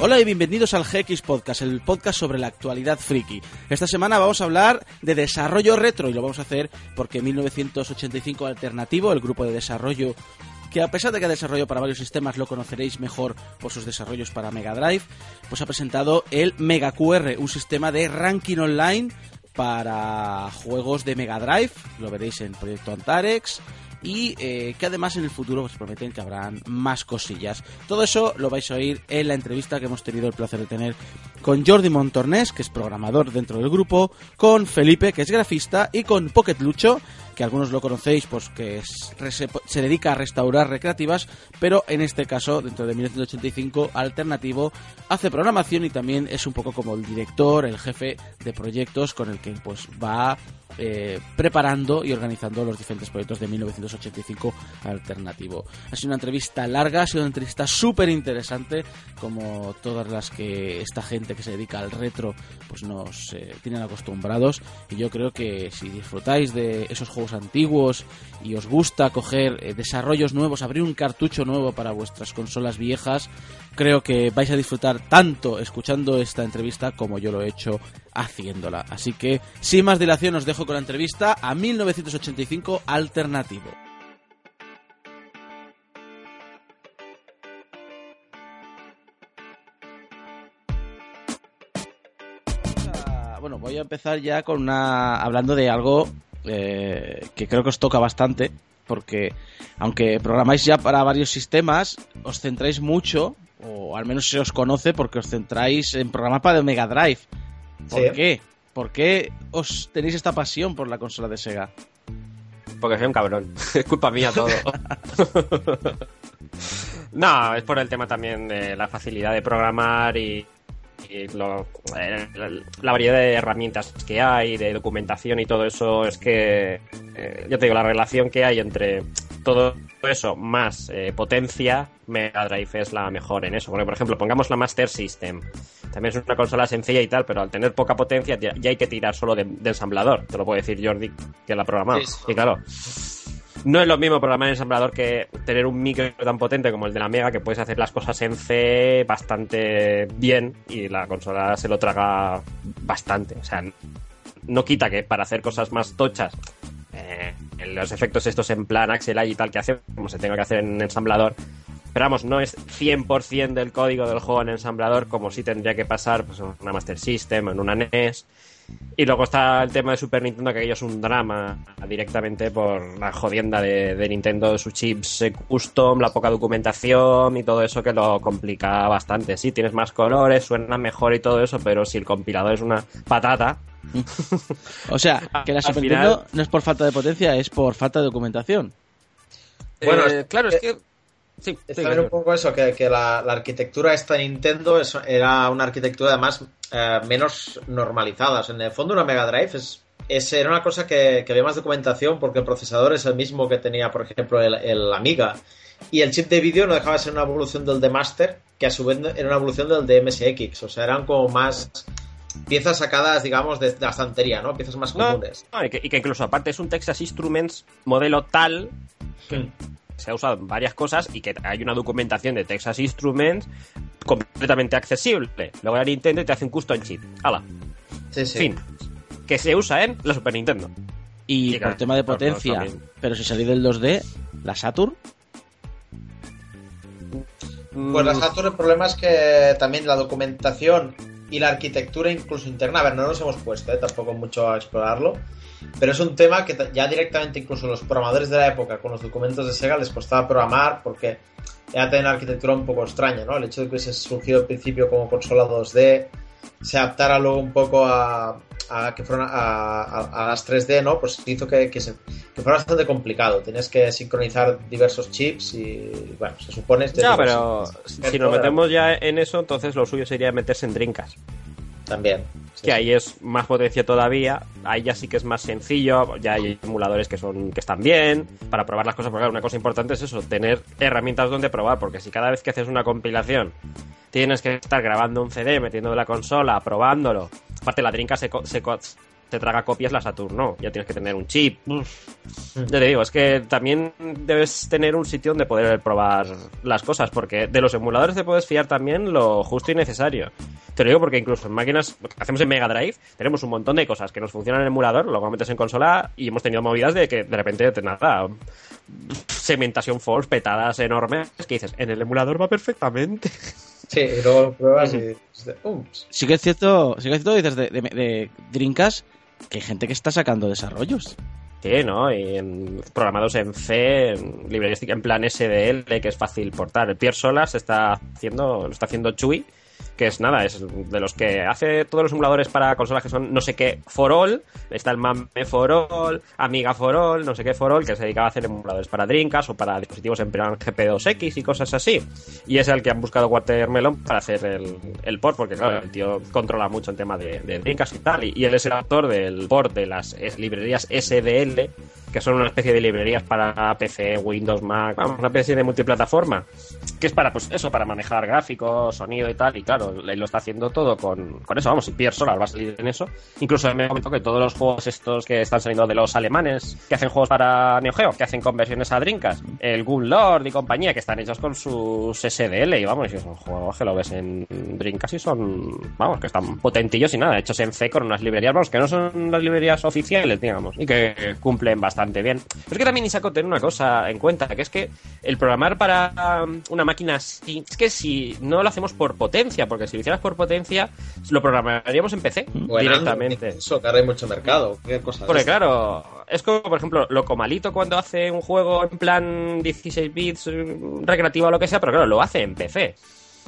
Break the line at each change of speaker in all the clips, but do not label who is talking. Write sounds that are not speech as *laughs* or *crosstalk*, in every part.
Hola y bienvenidos al GX Podcast, el podcast sobre la actualidad friki. Esta semana vamos a hablar de desarrollo retro y lo vamos a hacer porque 1985 Alternativo, el grupo de desarrollo que a pesar de que ha desarrollado para varios sistemas lo conoceréis mejor por sus desarrollos para Mega Drive, pues ha presentado el Mega QR, un sistema de ranking online para juegos de Mega Drive, lo veréis en Proyecto Antarex, y eh, que además en el futuro os prometen que habrán más cosillas. Todo eso lo vais a oír en la entrevista que hemos tenido el placer de tener con Jordi Montornés, que es programador dentro del grupo, con Felipe, que es grafista, y con Pocket Lucho, que algunos lo conocéis pues que se dedica a restaurar recreativas, pero en este caso, dentro de 1985, alternativo, hace programación y también es un poco como el director, el jefe de proyectos con el que pues va eh, preparando y organizando los diferentes proyectos de 1985 alternativo. Ha sido una entrevista larga, ha sido una entrevista súper interesante, como todas las que esta gente que se dedica al retro pues nos eh, tienen acostumbrados. Y yo creo que si disfrutáis de esos juegos antiguos y os gusta coger eh, desarrollos nuevos, abrir un cartucho nuevo para vuestras consolas viejas, creo que vais a disfrutar tanto escuchando esta entrevista como yo lo he hecho haciéndola. Así que, sin más dilación, os dejo con la entrevista a 1985 Alternativo. Bueno, voy a empezar ya con una hablando de algo eh, que creo que os toca bastante, porque aunque programáis ya para varios sistemas, os centráis mucho, o al menos se os conoce, porque os centráis en programar para Mega Drive. ¿Por qué? ¿Por qué os tenéis esta pasión por la consola de Sega?
Porque soy un cabrón. *laughs* es culpa mía todo. *laughs* no, es por el tema también de la facilidad de programar y eh, la, variedad de herramientas que hay, de documentación y todo eso, es que, eh, ya te digo, la relación que hay entre todo eso más eh, potencia, Mega Drive es la mejor en eso. Porque, por ejemplo, pongamos la Master System. También es una consola sencilla y tal, pero al tener poca potencia ya, hay que tirar solo de, ensamblador. Te lo puede decir Jordi, que la ha programado. Y claro, no es lo mismo programar en ensamblador que tener un micro tan potente como el de la Mega, que puedes hacer las cosas en C bastante bien y la consola se lo traga bastante. O sea, no quita que para hacer cosas más tochas, eh, los efectos estos en plan Axel y tal que hace, como se tenga que hacer en ensamblador, pero vamos, no es 100% del código del juego en ensamblador como si tendría que pasar pues, en una Master System, en una NES y luego está el tema de Super Nintendo, que aquello es un drama directamente por la jodienda de, Nintendo, sus chips custom, la poca documentación y todo eso que lo complica bastante. Sí, tienes más colores, suena mejor y todo eso, pero si el compilador es una patata.
o sea, *laughs* que la Super Nintendo no es por falta de potencia, es por falta de documentación.
Bueno, eh, claro, es que
Sí, Está bien un poco eso, que, la, arquitectura esta de Nintendo era una arquitectura además eh, menos normalizada. en el fondo una Mega Drive es, era una cosa que, había más documentación porque el procesador es el mismo que tenía, por ejemplo, el, Amiga. Y el chip de vídeo no dejaba de ser una evolución del de Master, que a su vez era una evolución del de MSX. O sea, eran como más piezas sacadas, digamos, de, la estantería, ¿no? Piezas más comunes.
y, que, incluso aparte es un Texas Instruments modelo tal que, hmm se ha usado en varias cosas y que hay una documentación de Texas Instruments completamente accesible. Luego la Nintendo y te hace un custom chip. ¡Hala! Sí, sí. Fin. Que se usa en la Super Nintendo.
Y, por tema de potencia, pero si salí del 2D, ¿la Saturn?
Pues la Saturn el problema es que también la documentación y la arquitectura incluso interna, a ver, no nos hemos puesto, ¿eh? tampoco mucho a explorarlo, pero es un tema que ya directamente incluso los programadores de la época con los documentos de Sega les costaba programar porque era tener una arquitectura un poco extraña, ¿no? El hecho de que se surgido al principio como consola 2D, se adaptara luego un poco a, que fueran a, las 3D, ¿no? Pues hizo que, que, fuera bastante complicado. Tienes que sincronizar diversos chips y, bueno, se supone...
Ya, pero si nos metemos ya en eso, entonces lo suyo sería meterse en drinkas.
También.
Que ahí es más potencia todavía, ahí ya sí que es más sencillo, ya hay emuladores que son que están bien. Para probar las cosas, porque una cosa importante es eso, tener herramientas donde probar, porque si cada vez que haces una compilación tienes que estar grabando un CD, metiendo la consola, probándolo, aparte la trinca se, te traga copias la Saturn, no. Ya tienes que tener un chip. Ya te digo, es que también debes tener un sitio donde poder probar las cosas, porque de los emuladores te puedes fiar también lo justo y necesario. Te lo digo porque incluso en máquinas que hacemos en Mega Drive tenemos un montón de cosas que nos funcionan en el emulador, luego metes en consola y hemos tenido movidas de que de repente te nada segmentación false petadas enormes que dices, en el emulador va perfectamente. *laughs*
Sí, y luego pruebas y ups.
Sí que es cierto, sí que es cierto, dices de, de, de Dreamcast, que hay gente que está sacando desarrollos.
Sí, ¿no? Y en- programados en C, en en plan SDL, que es fácil portar. El Pierre Solas está haciendo, lo está haciendo Chui, que es nada, es de los que hace todos los emuladores para consolas que son no sé qué for all, está el Mame for all, Amiga for all, no sé qué for all, que se dedicaba a hacer emuladores para Dreamcast o para dispositivos en plan GP2X y cosas así. Y es el que han buscado Watermelon para hacer el, el port, porque claro, el tío controla mucho el tema de, de y tal, y, él es el autor del port de las librerías SDL, que son una especie de librerías para PC, Windows, Mac, vamos, una especie de multiplataforma, que es para, pues eso, para manejar gráficos, sonido y tal, y claro, lo está haciendo todo con, con eso, vamos, y Pierre Solar va a salir en eso. Incluso me comentó que todos los juegos estos que están saliendo de los alemanes, que hacen juegos para Neo Geo, que hacen conversiones a Dreamcast, el Gun Lord y compañía, que están hechos con sus SDL, y vamos, y son juegos que lo ves en Dreamcast y son, vamos, que están potentillos y nada, hechos en C con unas librerías, vamos, que no son las librerías oficiales, digamos, y que cumplen bastante bien. Pero es que también Isaco tener una cosa en cuenta, que es que el programar para um, una máquina así, es que si no lo hacemos por potencia, porque si lo hicieras por potencia, lo programaríamos en PC
Bueno,
directamente.
Eso, que ahora hay mucho mercado. ¿Qué cosa
Porque
es?
claro, es como, por ejemplo, Locomalito cuando hace un juego en plan 16 bits, eh, recreativo o lo que sea, pero claro, lo hace en PC.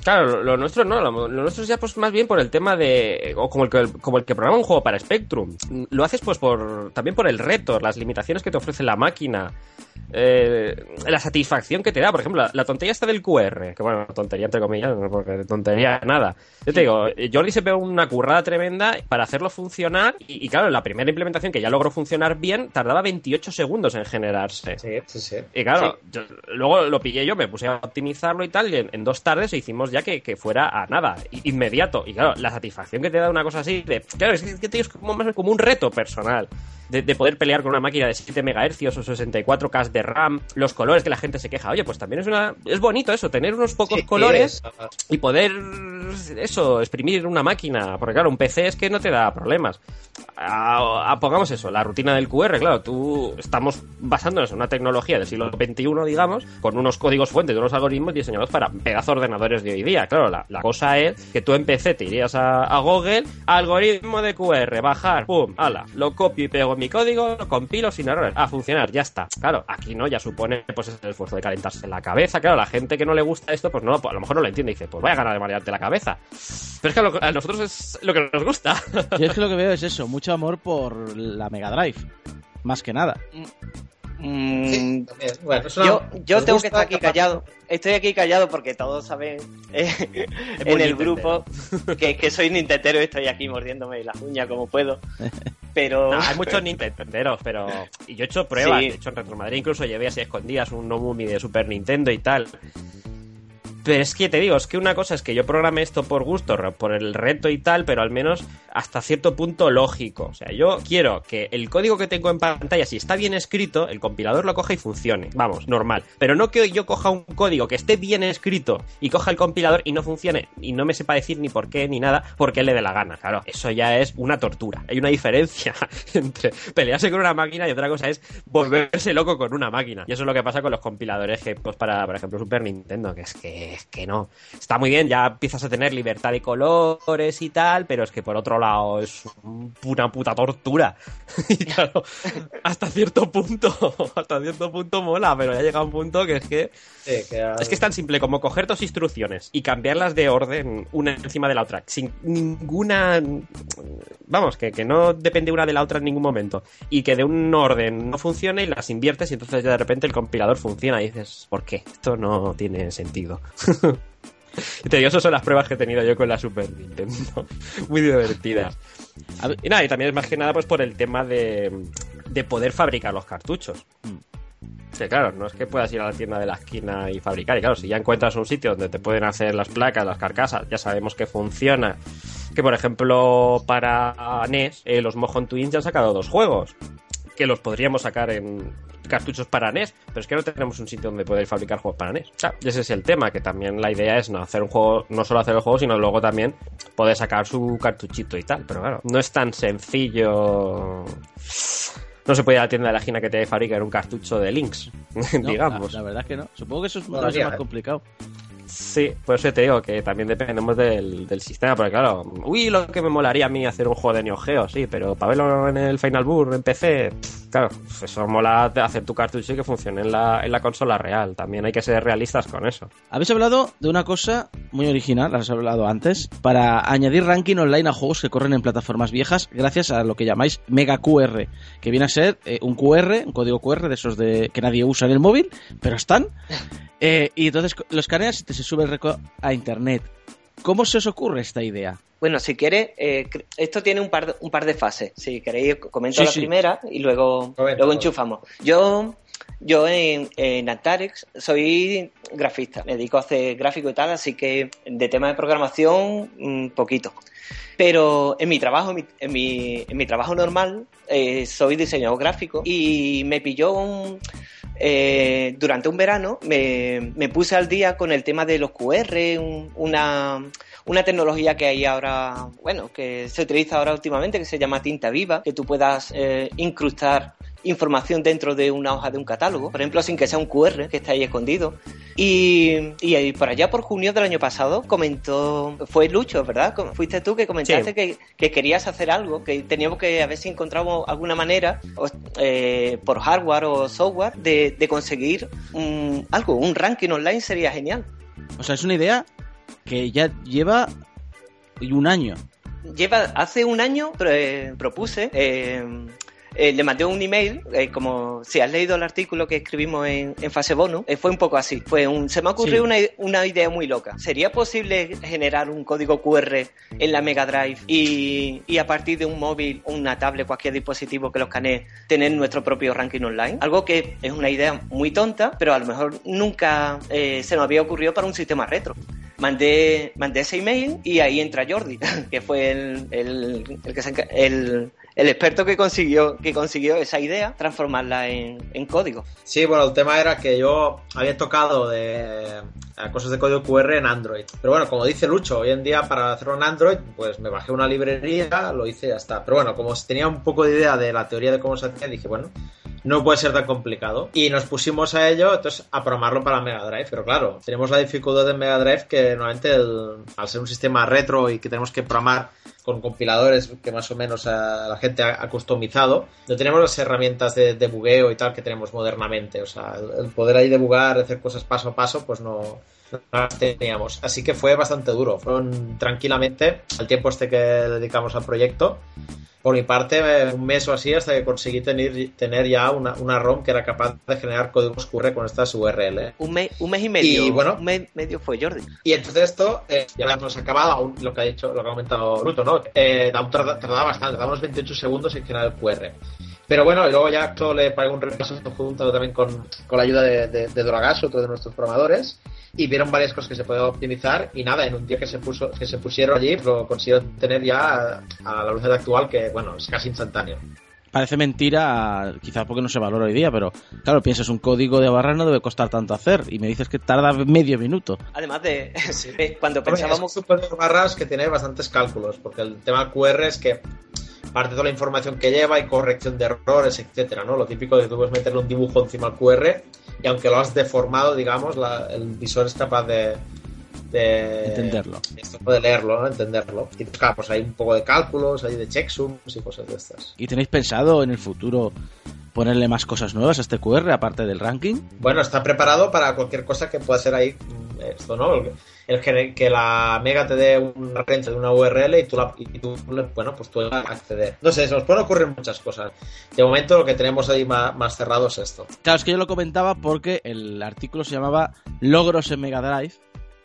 Claro, lo, nuestro no, lo, lo nuestro es ya pues más bien por el tema de, o como el que, como el que programa un juego para Spectrum. Lo haces pues por, también por el reto, las limitaciones que te ofrece la máquina, eh, la satisfacción que te da. Por ejemplo, la, la tontería esta del QR, que bueno, tontería entre comillas, porque tontería nada. Yo te digo, Jordi se pegó una currada tremenda para hacerlo funcionar y, y claro, la primera implementación que ya logró funcionar bien tardaba 28 segundos en generarse.
Sí, sí, sí.
Y claro, yo- luego lo pillé yo, me puse a optimizarlo y tal, y en, en dos tardes hicimos ya que, que fuera a nada, inmediato. Y claro, la satisfacción que te da una cosa así, de, claro, es que, tío, es como, más como un reto personal. De, de poder pelear con una máquina de 7 MHz o 64K de RAM, los colores que la gente se queja. Oye, pues también es una es bonito eso, tener unos pocos
Sí,
colores
es-
y poder eso, exprimir una máquina, porque claro, un PC es que no te da problemas. A- a- pongamos eso, la rutina del QR, claro, tú estamos basándonos en una tecnología del siglo XXI, digamos, con unos códigos fuentes, unos algoritmos diseñados para pedazos de ordenadores de hoy día. Claro, la, la cosa es que tú en PC te irías a, a Google, algoritmo de QR, bajar, pum, ala, lo copio y pego en mi código, lo compilo sin errores, a funcionar, ya está. Claro, aquí no, ya supone pues el esfuerzo de calentarse la cabeza. Claro, la gente que no le gusta esto, pues no, pues a lo mejor no lo entiende y dice, pues vaya ganar de marearte la cabeza. Pero es que a, lo- a nosotros es lo que nos gusta.
Yo es que lo que veo es eso, mucho amor por la Mega Drive. Más que nada.
Mm,
Sí. Bueno, es una-
yo yo tengo que estar aquí
capaz-
callado. Estoy aquí callado porque todos saben eh, *laughs* en el grupo *laughs* que, que soy nintendero y estoy aquí mordiéndome las uñas como puedo. *laughs* Pero
hay muchos Nintenderos, pero. Y yo he hecho pruebas.
Sí.
De hecho, en Retro Madrid incluso llevé así a escondidas un No Mumi de Super Nintendo y tal. Pero es que te digo, es que una cosa es que yo programe esto por gusto, por el reto y tal, pero al menos hasta cierto punto lógico. O sea, yo quiero que el código que tengo en pantalla, si está bien escrito, el compilador lo coja y funcione. Vamos, normal. Pero no que yo coja un código que esté bien escrito y coja el compilador y no funcione y no me sepa decir ni por qué ni nada porque le dé la gana. Claro, eso ya es una tortura. Hay una diferencia *laughs* entre pelearse con una máquina y otra cosa es volverse loco con una máquina. Y eso es lo que pasa con los compiladores que, pues para, por ejemplo, Super Nintendo, que es que, es que no. Está muy bien, ya empiezas a tener libertad de colores y tal, pero es que por otro lado es un- una puta tortura. *laughs* y claro, hasta cierto punto, *laughs* hasta cierto punto mola, pero ya llega un punto que es que
Sí, que a-
es que es tan simple como coger dos instrucciones y cambiarlas de orden una encima de la otra, sin ninguna... Vamos, que, que no depende una de la otra en ningún momento. Y que de un orden no funcione y las inviertes y entonces ya de repente el compilador funciona y dices, ¿por qué? Esto no tiene sentido. *laughs* Y te digo, esas son las pruebas que he tenido yo con la Super Nintendo. *laughs* Muy divertidas. Y nada, y también es más que nada pues por el tema de, de poder fabricar los cartuchos. Que claro, no es que puedas ir a la tienda de la esquina y fabricar. Y claro, si ya encuentras un sitio donde te pueden hacer las placas, las carcasas, ya sabemos que funciona que por ejemplo para NES eh, los Mojon Twins ya han sacado dos juegos que los podríamos sacar en cartuchos para NES, pero es que no tenemos un sitio donde poder fabricar juegos para NES. O sea, y ese es el tema, que también la idea es no hacer un juego, no solo hacer el juego, sino luego también poder sacar su cartuchito y tal. Pero claro, no es tan sencillo. No se puede ir a la tienda de la esquina que te fabricar un cartucho de Links, *laughs*
No,
digamos.
La, la verdad es que no. Supongo que eso es
No,
más
eh.
complicado.
Sí, por eso te digo que también dependemos del, del sistema, porque claro, uy, lo que me molaría a mí hacer un juego de Neo Geo, sí, pero para verlo en el Final Burst, en PC, claro, eso mola hacer tu cartucho y que funcione en la, en la consola real. También hay que ser realistas con eso.
Habéis hablado de una cosa muy original, has hablado antes, para añadir ranking online a juegos que corren en plataformas viejas gracias a lo que llamáis Mega QR, que viene a ser eh, un QR, un código QR de esos de que nadie usa en el móvil, pero están. *laughs* Eh, y entonces lo escaneas y te se sube el récord a internet. ¿Cómo se os ocurre esta idea?
Bueno, si quieres, eh, esto tiene un par, de, un par de fases. Si queréis, comento
Sí,
la
sí.
primera y luego, luego enchufamos. Yo, yo en, en Antarex soy grafista, me dedico a hacer gráfico y tal, así que de tema de programación, un poquito. Pero en mi trabajo, en mi, en mi, en mi trabajo normal, eh, soy diseñador gráfico y me pilló un, eh, durante un verano me, me puse al día con el tema de los QR, un- una, una tecnología que hay ahora, bueno, que se utiliza ahora últimamente, que se llama tinta viva, que tú puedas eh, incrustar información dentro de una hoja de un catálogo, por ejemplo, sin que sea un QR que está ahí escondido. Y, y ahí por allá, por junio del año pasado, comentó, fue Lucho, ¿verdad? Fuiste tú que comentaste
Sí.
que, que querías hacer algo, que teníamos que a ver si encontramos alguna manera, eh, por hardware o software, de, de conseguir un- algo, un ranking online sería genial.
O sea, es una idea que ya lleva un año.
Lleva, hace un año eh, propuse, eh, eh, le mandé un email, eh, como si has leído el artículo que escribimos en, en fase bonus, eh, fue un poco así. Fue un, se me ha ocurrido
Sí.
una, una idea muy loca. ¿Sería posible generar un código QR en la Mega Drive y, y a partir de un móvil, una tablet, cualquier dispositivo que lo escanee, tener nuestro propio ranking online? Algo que es una idea muy tonta, pero a lo mejor nunca eh, se nos había ocurrido para un sistema retro mandé, mandé ese email y ahí entra Jordi, *laughs* que fue el, el, el que se el, el experto que consiguió, que consiguió esa idea, transformarla en, en código.
Sí, bueno, el tema era que yo había tocado de a cosas de código QR en Android. Pero bueno, como dice Lucho, hoy en día para hacerlo en Android, pues me bajé una librería, lo hice y ya está. Pero bueno, como tenía un poco de idea de la teoría de cómo se hacía, dije, bueno, no puede ser tan complicado. Y nos pusimos a ello, entonces, a programarlo para Mega Drive. Pero claro, tenemos la dificultad de Mega Drive que normalmente al ser un sistema retro y que tenemos que programar con compiladores que más o menos la gente ha, customizado, no tenemos las herramientas de, de bugueo y tal que tenemos modernamente. O sea, el, poder ahí debugar, hacer cosas paso a paso, pues no las teníamos. Así que fue bastante duro. Fueron tranquilamente el tiempo este que dedicamos al proyecto. Por mi parte, eh, un mes o así hasta que conseguí tener, tener ya una, una ROM que era capaz de generar códigos QR con estas URL.
Un, mes un mes y medio.
Y bueno.
un mes medio fue Jordi.
Y entonces esto, eh, ya hemos acabado, aún lo que ha dicho, lo que ha comentado Bruto, ¿no? Eh, tardaba bastante, tardaba unos 28 segundos en generar el QR. Pero bueno, y luego ya esto le pagué un repaso junto también con, con la ayuda de, de, de Doragas, otro de nuestros programadores, y vieron varias cosas que se pueden optimizar, y nada, en un día que se puso, que se pusieron allí, lo consiguieron tener ya a, a la velocidad actual, que bueno, es casi instantáneo.
Parece mentira, quizás porque no se valora hoy día, pero claro, piensas un código de barra no debe costar tanto hacer y me dices que tarda medio minuto.
Además de *laughs* cuando pensábamos
Es código de barras que tiene bastantes cálculos, porque el tema QR es que parte de toda la información que lleva y corrección de errores, etcétera, ¿no? Lo típico de que tú puedes meterle un dibujo encima al QR y aunque lo has deformado, digamos, la- el visor es capaz de, de
Entenderlo.
Esto puede leerlo, ¿no? entenderlo. Y claro, pues hay un poco de cálculos, hay de checksums y cosas de estas.
¿Y tenéis pensado en el futuro ponerle más cosas nuevas a este QR aparte del ranking?
Bueno, está preparado para cualquier cosa que pueda ser ahí mm, esto, ¿no? El, que, la Mega te dé una referencia de una URL y tú, la, bueno, pues tú acceder. No sé, se nos pueden ocurrir muchas cosas. De momento lo que tenemos ahí más cerrado es esto.
Claro, es que yo lo comentaba porque el artículo se llamaba Logros en Mega Drive.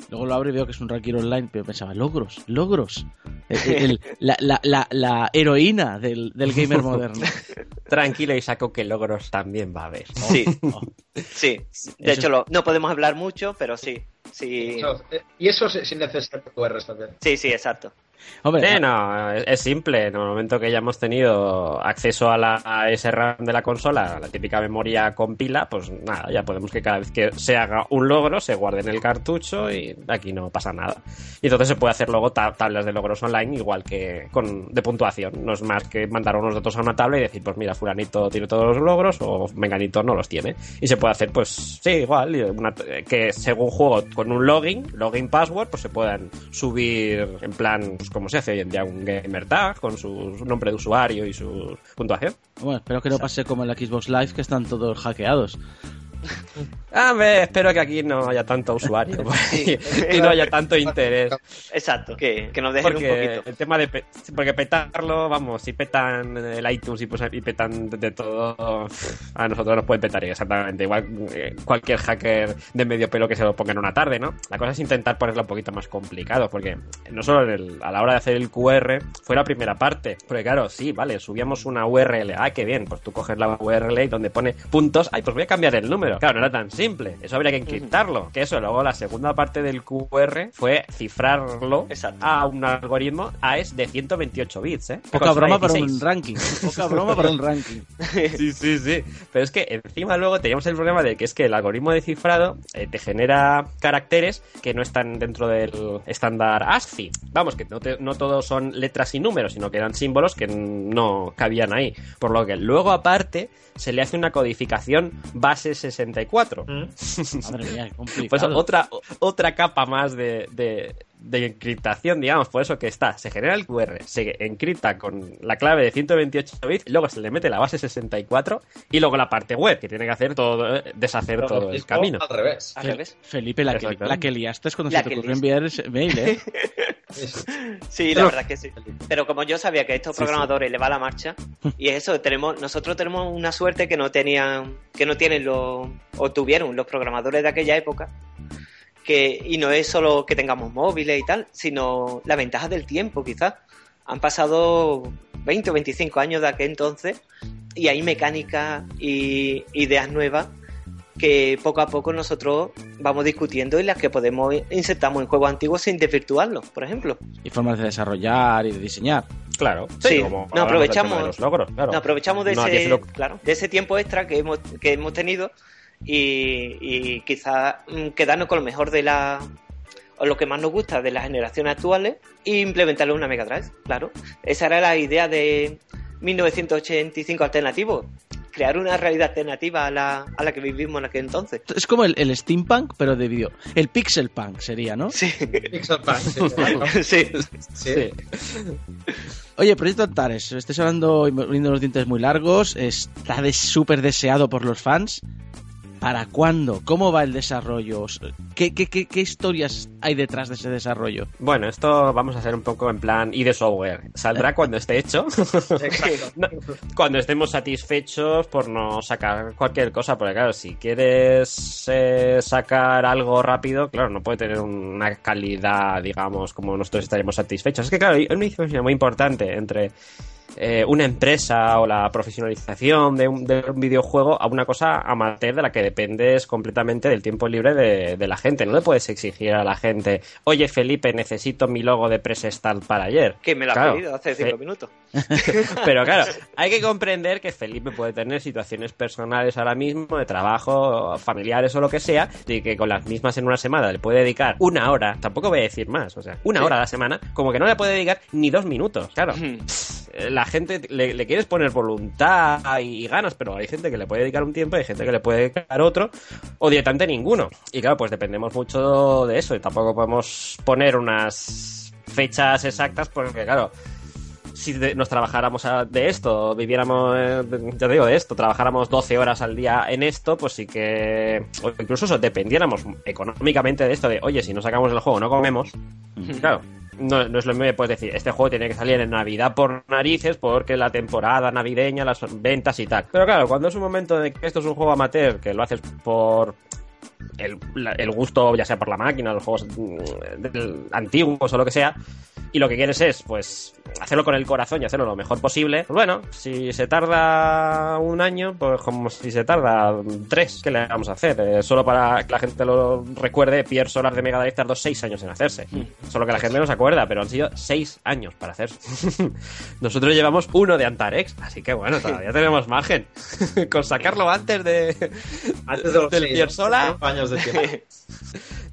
Luego lo abro y veo que es un ranking online, pero pensaba, logros, logros. *laughs* El- el- la, la- la- la heroína del, del gamer moderno. *laughs*
Tranquilo, Isaco, que logros también va a haber. *laughs*
Sí,
Oh.
sí. De
Eso-
hecho, lo- no podemos hablar mucho, pero sí. Sí,
eh, y eso sin sin necesidad de QRs también.
sí, sí, exacto.
Hombre, no, es, simple. En el momento que ya hemos tenido acceso a, la, a ese RAM de la consola, la típica memoria con pila, pues nada, ya podemos que cada vez que se haga un logro se guarde en el cartucho y aquí no pasa nada. Y entonces se puede hacer luego tablas de logros online igual que con de puntuación. No es más que mandar unos datos a una tabla y decir, pues mira, fulanito tiene todos los logros o menganito no los tiene. Y se puede hacer, pues sí, igual, que según juego con un login, login password, pues se puedan subir en plan, pues como se hace hoy en día un gamer tag con su nombre de usuario y su puntuación.
Bueno, espero que no pase como en la Xbox Live que están todos hackeados. *laughs*
Ah, espero que aquí no haya tanto usuario *laughs* y no haya tanto interés.
Exacto, que, nos dejen un poquito.
El tema de porque petarlo, vamos, si petan el iTunes y, pues, y petan de todo, a nosotros nos pueden petar exactamente. Igual eh, cualquier hacker de medio pelo que se lo ponga en una tarde, ¿no? La cosa es intentar ponerlo un poquito más complicado, porque no solo a la hora de hacer el QR fue la primera parte. Porque claro, sí, vale, subíamos una URL. Ah, qué bien, pues tú coges la URL y donde pone puntos, ay, pues voy a cambiar el número. Claro, no era tan simple. Eso habría que encriptarlo. Que eso, luego la segunda parte del QR fue cifrarlo a un algoritmo AES de 128 bits, ¿eh?
Poca broma para un ranking. *laughs* Poca broma para un ranking. *laughs*
sí, sí, sí. Pero es que encima luego teníamos el problema de que es que el algoritmo de cifrado eh, te genera caracteres que no están dentro del estándar ASCII. Vamos, que no, no todos son letras y números, sino que eran símbolos que no cabían ahí. Por lo que luego aparte se le hace una codificación base 64. Mm. Madre mía, *laughs* pues otra, otra capa más de, de, encriptación, digamos, por eso que está, se genera el QR, se encripta con la clave de 128 bits, luego se le mete la base 64 y luego la parte web, que tiene que hacer todo, deshacer todo el camino.
Al revés.
Al revés.
Felipe, la que, la que liaste es cuando se te ocurrió enviar ese mail, ¿eh? *laughs*
Sí, la verdad que sí. Pero como yo sabía que a estos programadores le va la marcha, y eso, tenemos, nosotros tenemos una suerte que no tenían, que no tienen los, o tuvieron los programadores de aquella época, que, y no es solo que tengamos móviles y tal, sino la ventaja del tiempo, quizás. Han pasado 20 o 25 años de aquel entonces y hay mecánica y ideas nuevas que poco a poco nosotros vamos discutiendo y las que podemos insertamos en juegos antiguos sin desvirtuarlos, por ejemplo.
Y formas de desarrollar y de diseñar.
Claro,
sí, no aprovechamos, aprovechamos de ese, claro, de ese tiempo extra que hemos, que hemos tenido y, y quizás mm, quedarnos con lo mejor de la o lo que más nos gusta de las generaciones actuales e implementarlo en una Mega Drive, claro. Esa era la idea de 1985 alternativo crear una realidad alternativa a la, a la que vivimos en aquel entonces.
Es como el, el steampunk, pero de video. El pixel punk sería, ¿no?
Sí.
Pixel punk, *laughs*
sí.
sí.
Oye, Proyecto Antares, estáis hablando y poniendo los dientes muy largos, está de súper deseado por los fans. ¿Para cuándo? ¿Cómo va el desarrollo? ¿Qué, qué, historias hay detrás de ese desarrollo?
Bueno, esto vamos a hacer un poco en plan y de software. Saldrá *laughs* cuando esté hecho. *laughs* cuando estemos satisfechos por no sacar cualquier cosa. Porque claro, si quieres eh, sacar algo rápido, claro, no puede tener una calidad, digamos, como nosotros estaríamos satisfechos. Es que claro, hay una diferencia muy importante entre eh, una empresa o la profesionalización de un, videojuego a una cosa amateur de la que dependes completamente del tiempo libre de, la gente. No le puedes exigir a la gente, oye Felipe, necesito mi logo de Press Start para ayer.
Que me lo ha pedido hace cinco minutos. *laughs*
Pero claro, hay que comprender que Felipe puede tener situaciones personales ahora mismo, de trabajo, familiares o lo que sea, y que con las mismas en una semana le puede dedicar una hora, tampoco voy a decir más, o sea, una hora a la semana, como que no le puede dedicar ni dos minutos. Claro, la gente le, quieres poner voluntad y, ganas, pero hay gente que le puede dedicar un tiempo, hay gente que le puede dedicar otro, o directamente ninguno. Y claro, pues dependemos mucho de eso, y tampoco podemos poner unas fechas exactas, porque claro, si nos trabajáramos de esto, viviéramos, eh, ya digo, de esto, trabajáramos 12 horas al día en esto, pues sí que, o incluso eso, dependiéramos económicamente de esto, de, oye, si no sacamos el juego, no comemos, claro, no, no, es lo mismo puedes decir, este juego tiene que salir en Navidad por narices porque la temporada navideña, las ventas y tal. Pero claro, cuando es un momento de que esto es un juego amateur, que lo haces por el, el gusto, ya sea por la máquina, los juegos mm, antiguos o lo que sea, y lo que quieres es, pues, hacerlo con el corazón y hacerlo lo mejor posible, pues bueno, si se tarda un año, pues como si se tarda tres, ¿qué le vamos a hacer? Eh, solo para que la gente lo recuerde, Pierre Solar de Mega Drive tardó seis años en hacerse. Mm. Solo que la gente no se acuerda, pero han sido seis años para hacerse. *laughs* Nosotros llevamos uno de Antarex, así que bueno, todavía tenemos margen. *laughs* con sacarlo antes de
antes de
del Pierre Solar.
Años de *laughs*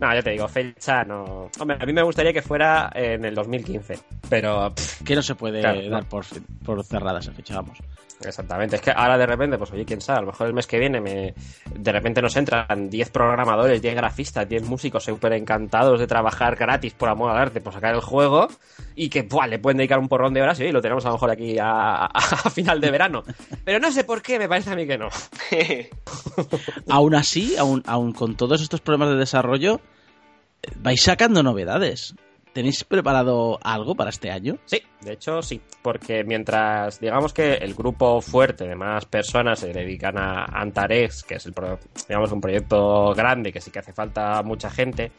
no, ya te digo, fecha no. Hombre, a mí me gustaría que fuera en el 2015, pero.
que no se puede dar por, por cerrada esa fecha, vamos.
Exactamente, es que ahora de repente, pues oye, quién sabe, a lo mejor el mes que viene me, de repente nos entran 10 programadores, 10 grafistas, 10 músicos súper encantados de trabajar gratis por amor al arte, por sacar el juego y que buah, le pueden dedicar un porrón de horas y lo tenemos a lo mejor aquí a, a, final de verano. Pero no sé por qué, me parece a mí que no. *laughs*
aún así, aún, aún con todos estos problemas de desarrollo, vais sacando novedades. ¿Tenéis preparado algo para este año?
Sí, de hecho sí, porque mientras digamos que el grupo fuerte de más personas se dedican a Antarex, que es el digamos un proyecto grande que sí que hace falta mucha gente,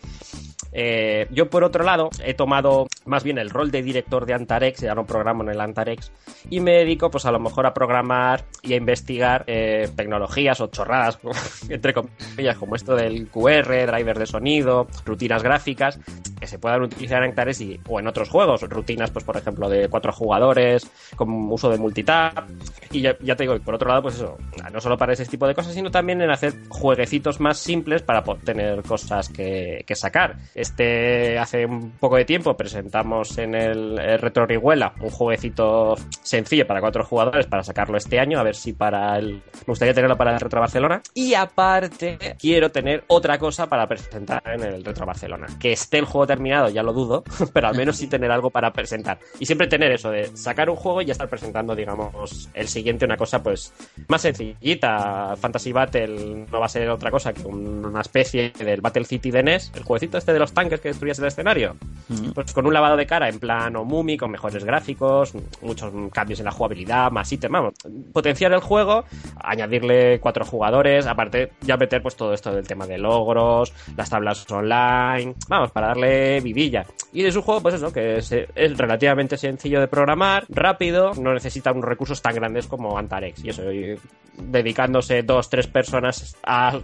eh, yo por otro lado he tomado más bien el rol de director de Antarex, ya no programo en el Antarex, y me dedico pues a lo mejor a programar y a investigar eh, tecnologías o chorradas, *laughs* entre comillas, como esto del QR, driver de sonido, rutinas gráficas, que se puedan utilizar y, o en otros juegos, rutinas, pues por ejemplo, de cuatro jugadores, con uso de multitap. Y ya, te digo, por otro lado, pues eso, no solo para ese tipo de cosas, sino también en hacer jueguecitos más simples para tener cosas que, sacar. Este, hace un poco de tiempo presentamos en el, Retro Riguela un jueguecito sencillo para cuatro jugadores para sacarlo este año, a ver si para el. Me gustaría tenerlo para el Retro Barcelona. Y aparte, quiero tener otra cosa para presentar en el Retro Barcelona. Que esté el juego terminado, ya lo dudo *laughs* pero al menos sí tener algo para presentar. Y siempre tener eso de sacar un juego y ya estar presentando, digamos, el siguiente, una cosa pues más sencillita. Fantasy Battle no va a ser otra cosa que una especie del Battle City de NES, el jueguecito este de los tanques que destruyes el escenario. Pues con un lavado de cara en plan Omumi, con mejores gráficos, muchos cambios en la jugabilidad, más ítems, vamos, potenciar el juego, añadirle cuatro jugadores, aparte ya meter pues todo esto del tema de logros, las tablas online, vamos, para darle vidilla. Y es un juego, pues eso, que es, relativamente sencillo de programar, rápido, no necesita unos recursos tan grandes como Antarex. Y eso, dedicándose dos, tres personas a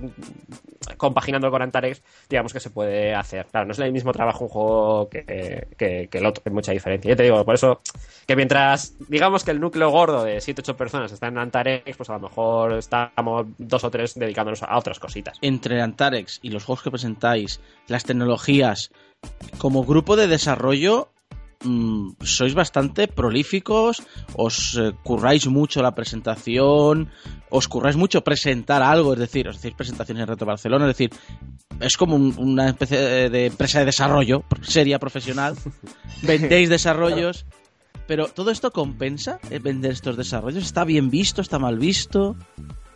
compaginando con Antarex, digamos que se puede hacer. Claro, no es el mismo trabajo un juego que, que, el otro, hay mucha diferencia. Yo te digo, por eso, que mientras digamos que el núcleo gordo de 7-8 personas está en Antarex, pues a lo mejor estamos dos o tres dedicándonos a otras cositas.
Entre Antarex y los juegos que presentáis, las tecnologías, como grupo de desarrollo mm, sois bastante prolíficos, os eh, curráis mucho la presentación, os curráis mucho presentar algo, es decir, os hacéis presentaciones en Reto Barcelona, es decir, es como una especie de empresa de desarrollo, seria profesional, *laughs* vendéis desarrollos, pero ¿todo esto compensa eh, vender estos desarrollos? ¿Está bien visto? ¿Está mal visto?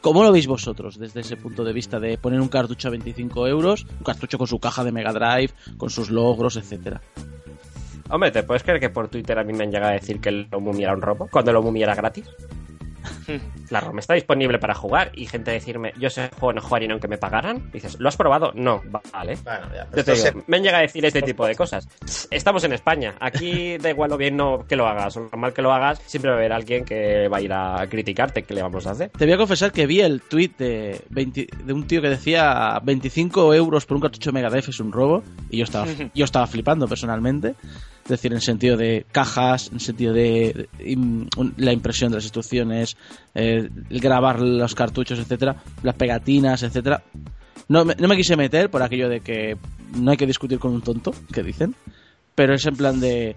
¿Cómo lo veis vosotros desde ese punto de vista de poner un cartucho a 25 euros, un cartucho con su caja de Mega Drive, con sus logros, etcétera?
Hombre, ¿te puedes creer que por Twitter a mí me han llegado a decir que el Omumi era un robo? Cuando el Omumi era gratis. *laughs* la ROM está disponible para jugar y gente decirme, yo ese juego no jugaría aunque me pagaran. dices, ¿lo has probado? No, vale. Bueno, ya, yo te digo, me han llegado a decir este *laughs* tipo de cosas. Estamos en España. Aquí da igual lo bien no que lo hagas o lo mal que lo hagas, siempre va a haber alguien que va a ir a criticarte. ¿Qué le vamos a hacer?
Te voy a confesar que vi el tweet de, de un tío que decía 25 euros por un cartucho Mega Drive es un robo y yo estaba, *laughs* yo estaba flipando personalmente es decir, en sentido de cajas, en sentido de, la impresión de las instrucciones, eh, grabar los cartuchos, etcétera, las pegatinas, etcétera. No, no me quise meter por aquello de que no hay que discutir con un tonto, que dicen, pero es en plan de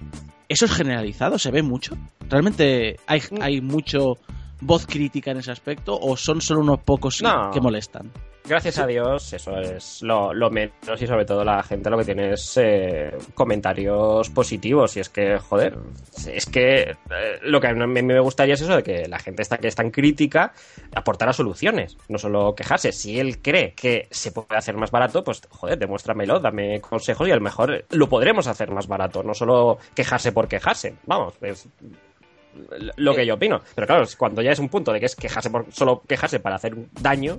eso es generalizado, se ve mucho. Realmente hay, mm. hay mucho voz crítica en ese aspecto o son solo unos pocos que molestan
gracias a Dios, eso es lo, menos y sobre todo la gente lo que tiene es eh, comentarios positivos y es que, joder, es que eh, lo que a mí me gustaría es eso de que la gente está, que es tan crítica aportara soluciones, no solo quejarse. Si él cree que se puede hacer más barato, pues, joder, demuéstramelo, dame consejos y a lo mejor lo podremos hacer más barato, no solo quejarse por quejarse. Vamos, es lo que yo opino. Pero claro, cuando ya es un punto de que es quejarse por solo quejarse para hacer daño.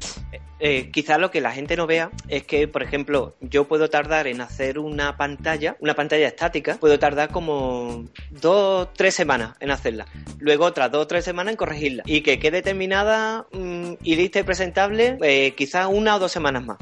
Eh, quizás lo que la gente no vea es que, por ejemplo, yo puedo tardar en hacer una pantalla, una pantalla estática, puedo tardar como dos, tres semanas en hacerla. Luego otras dos o tres semanas en corregirla. Y que quede terminada mm, y lista y presentable eh, quizás una o dos semanas más.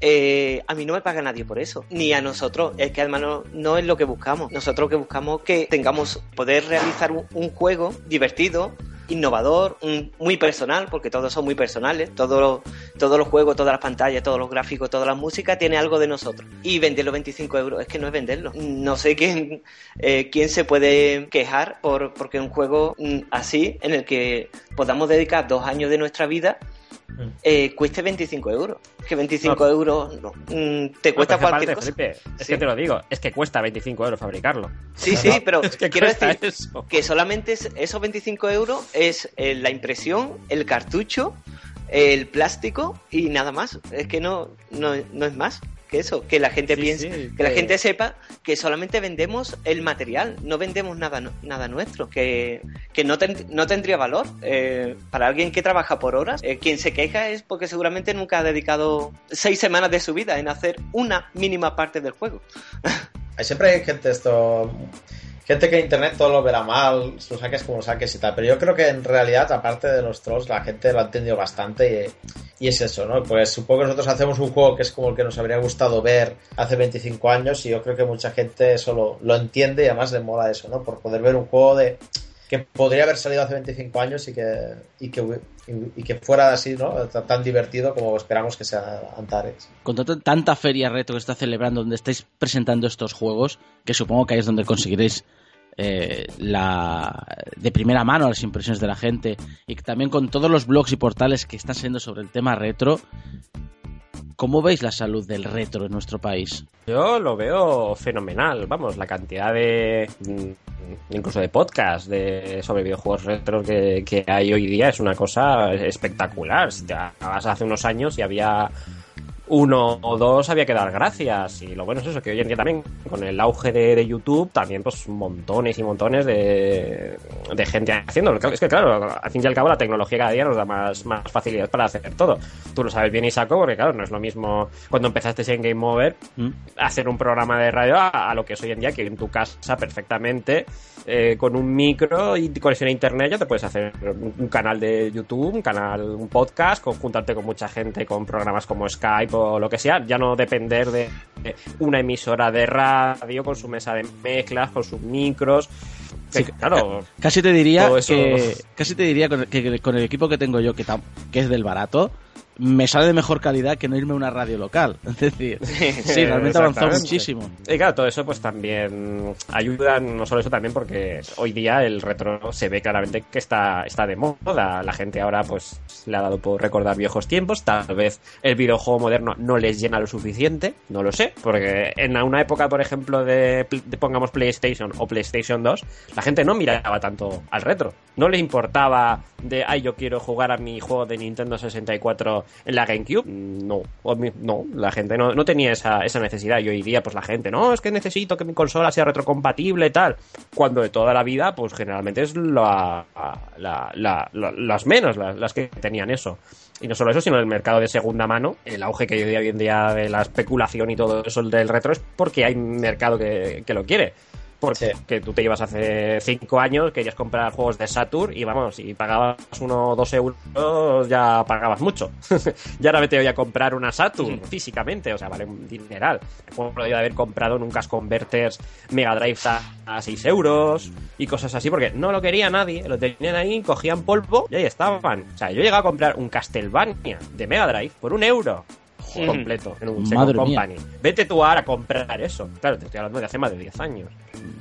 Eh, a mí no me paga nadie por eso, ni a nosotros. Es que además no, es lo que buscamos. Nosotros que buscamos que tengamos poder realizar un, juego divertido, innovador, muy personal, porque todos son muy personales. Todos todos los juegos, todas las pantallas, todos los gráficos, toda la música tiene algo de nosotros. Y venderlo 25 euros es que no es venderlo. No sé quién, eh, quién se puede quejar por porque un juego mm, así, en el que podamos dedicar dos años de nuestra vida. Eh, cueste 25 euros. Que 25 euros mm, te cuesta cualquier cosa.
es que te lo digo, es que cuesta 25 euros fabricarlo.
Sí, *laughs* sí, pero quiero decir que solamente esos 25 euros es eh, la impresión, el cartucho, el plástico y nada más. Es que no, no, no es más que eso, que la gente piense, que... la gente sepa que solamente vendemos el material, no vendemos nada, nada nuestro, que, no, no tendría valor. Eh, para alguien que trabaja por horas, eh, quien se queja es porque seguramente nunca ha dedicado seis semanas de su vida en hacer una mínima parte del juego.
Siempre hay gente esto gente que en internet todo lo verá mal, lo saques como saques y tal, pero yo creo que en realidad, aparte de los trolls, la gente lo ha entendido bastante y, es eso, ¿no? Pues supongo que nosotros hacemos un juego que es como el que nos habría gustado ver hace 25 años y yo creo que mucha gente eso lo, entiende y además le mola eso, ¿no? Por poder ver un juego de que podría haber salido hace 25 años y que, y que, y que fuera así, ¿no? Tan divertido como esperamos que sea Antares.
Con tanta feria reto que está celebrando donde estáis presentando estos juegos, que supongo que ahí es donde conseguiréis eh, la, de primera mano las impresiones de la gente y también con todos los blogs y portales que están siendo sobre el tema retro, ¿cómo veis la salud del retro en nuestro país?
Yo lo veo fenomenal, vamos, la cantidad de mm, incluso de podcast de, sobre videojuegos retro que, que hay hoy día es una cosa espectacular. Si te vas hace unos años y había uno o dos había que dar gracias. Y lo bueno es eso, que hoy en día también, con el auge de, YouTube, también pues montones y montones de, de gente haciéndolo. Es que claro, al fin y al cabo la tecnología cada día nos da más, más facilidad para hacer todo. Tú lo sabes bien, Isaco, porque claro, no es lo mismo cuando empezaste en Game Over mm. hacer un programa de radio a, lo que es hoy en día, que en tu casa perfectamente, eh, con un micro y conexión a internet ya te puedes hacer un, canal de YouTube, un canal, un podcast, juntarte con mucha gente con programas como Skype o lo que sea, ya no depender de una emisora de radio con su mesa de mezclas, con sus micros. claro,
casi te diría que *laughs* casi te diría que con el equipo que tengo yo que, que es del barato me sale de mejor calidad que no irme a una radio local. *laughs* Es decir, sí, realmente ha avanzado muchísimo.
Y claro, todo eso pues también ayuda, no solo eso también porque hoy día el retro se ve claramente que está, está de moda. La gente ahora pues le ha dado por recordar viejos tiempos. Tal vez el videojuego moderno no les llena lo suficiente, no lo sé. Porque en una época, por ejemplo, de, pongamos PlayStation o PlayStation 2, la gente no miraba tanto al retro. No le importaba de, ay, yo quiero jugar a mi juego de Nintendo 64 en la GameCube, no, no, la gente no, tenía esa, esa necesidad. Y hoy día, pues la gente, no, es que necesito que mi consola sea retrocompatible y tal. Cuando de toda la vida, pues generalmente es la, las menos las, que tenían eso. Y no solo eso, sino el mercado de segunda mano, el auge que hoy en día de la especulación y todo eso del retro es porque hay mercado que, que lo quiere. Porque tú te llevas hace 5 años, querías comprar juegos de Saturn y vamos, y pagabas uno o dos euros, ya pagabas mucho. y ahora vete voy a comprar una Saturn físicamente, o sea, vale un dineral. Podría haber comprado en un Cash Converters Mega Drive a 6 euros y cosas así, porque no lo quería nadie, lo tenían ahí, cogían polvo y ahí estaban. O sea, yo llegué a comprar un Castlevania de Mega Drive por un euro completo en un Second Company. Vete tú ahora a comprar eso. Claro, te estoy hablando de hace más de 10 años.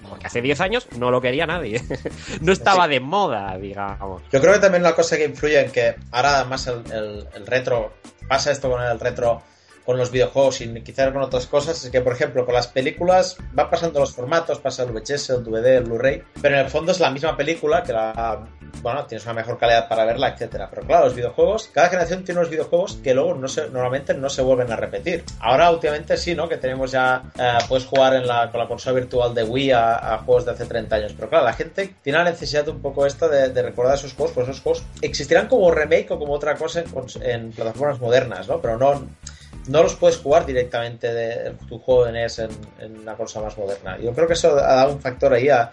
Porque hace 10 años no lo quería nadie. *laughs* no estaba de moda, digamos.
Yo creo que también la cosa que influye en que ahora además el, el, retro, pasa esto con el retro con los videojuegos y quizás con otras cosas es que, por ejemplo, con las películas van pasando los formatos, pasa el VHS, el DVD, el Blu-ray, pero en el fondo es la misma película que la, bueno, tienes una mejor calidad para verla, etcétera. Pero claro, los videojuegos, cada generación tiene unos videojuegos que luego no se, normalmente no se vuelven a repetir. Ahora últimamente sí, ¿no? Que tenemos ya, eh, puedes jugar en la, con la consola virtual de Wii a, juegos de hace 30 años. Pero claro, la gente tiene la necesidad un poco esta de, recordar esos juegos, pues esos juegos existirán como remake o como otra cosa en plataformas modernas, ¿no? Pero no no los puedes jugar directamente de tu juego de NES en, una consola más moderna. Yo creo que eso ha dado un factor ahí a,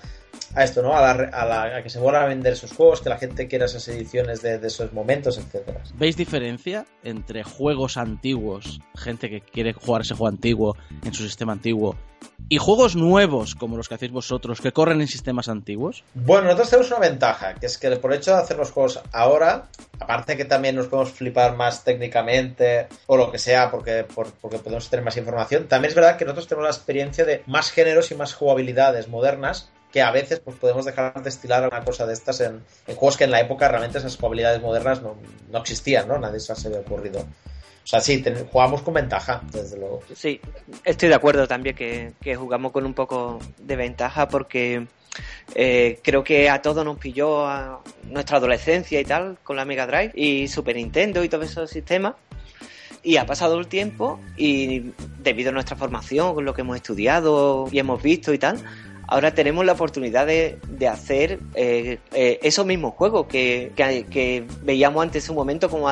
a esto, ¿no? A, la, que se vuelvan a vender esos juegos, que la gente quiera esas ediciones de, esos momentos, etcétera.
¿Veis diferencia entre juegos antiguos, gente que quiere jugar ese juego antiguo en su sistema antiguo, y juegos nuevos como los que hacéis vosotros, que corren en sistemas antiguos?
Bueno, nosotros tenemos una ventaja, que es que por el hecho de hacer los juegos ahora, aparte que también nos podemos flipar más técnicamente o lo que sea, porque, porque podemos tener más información, también es verdad que nosotros tenemos la experiencia de más géneros y más jugabilidades modernas que a veces pues podemos dejar de estilar una cosa de estas en, juegos que en la época realmente esas jugabilidades modernas no, existían, ¿no? Nadie se había ocurrido. O sea, sí, jugamos con ventaja, desde luego.
Sí, estoy de acuerdo también que, jugamos con un poco de ventaja porque eh, creo que a todos nos pilló nuestra adolescencia y tal con la Mega Drive y Super Nintendo y todos esos sistemas. Y ha pasado el tiempo y debido a nuestra formación, con lo que hemos estudiado y hemos visto y tal, ahora tenemos la oportunidad de, hacer eh, eh, esos mismos juegos que, veíamos antes un momento como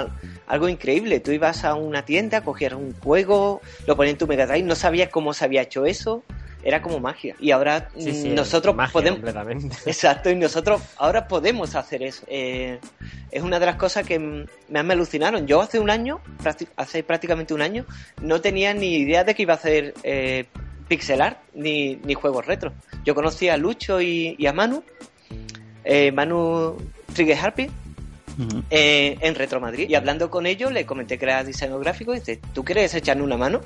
algo increíble. Tú ibas a una tienda, cogías un juego, lo ponías en tu Mega Drive, no sabías cómo se había hecho eso. Era como magia. Y ahora nosotros podemos. *laughs* Exacto, y nosotros ahora podemos hacer eso. Eh, es una de las cosas que me, me alucinaron. Yo hace un año, hace prácticamente un año, no tenía ni idea de que iba a hacer pixel art ni, ni juegos retro. Yo conocí a Lucho y, a Manu, eh, Manu Trigger Harpy, eh, en Retro Madrid. Y hablando con ellos, le comenté que era diseño gráfico y dice, ¿tú quieres echarme una mano?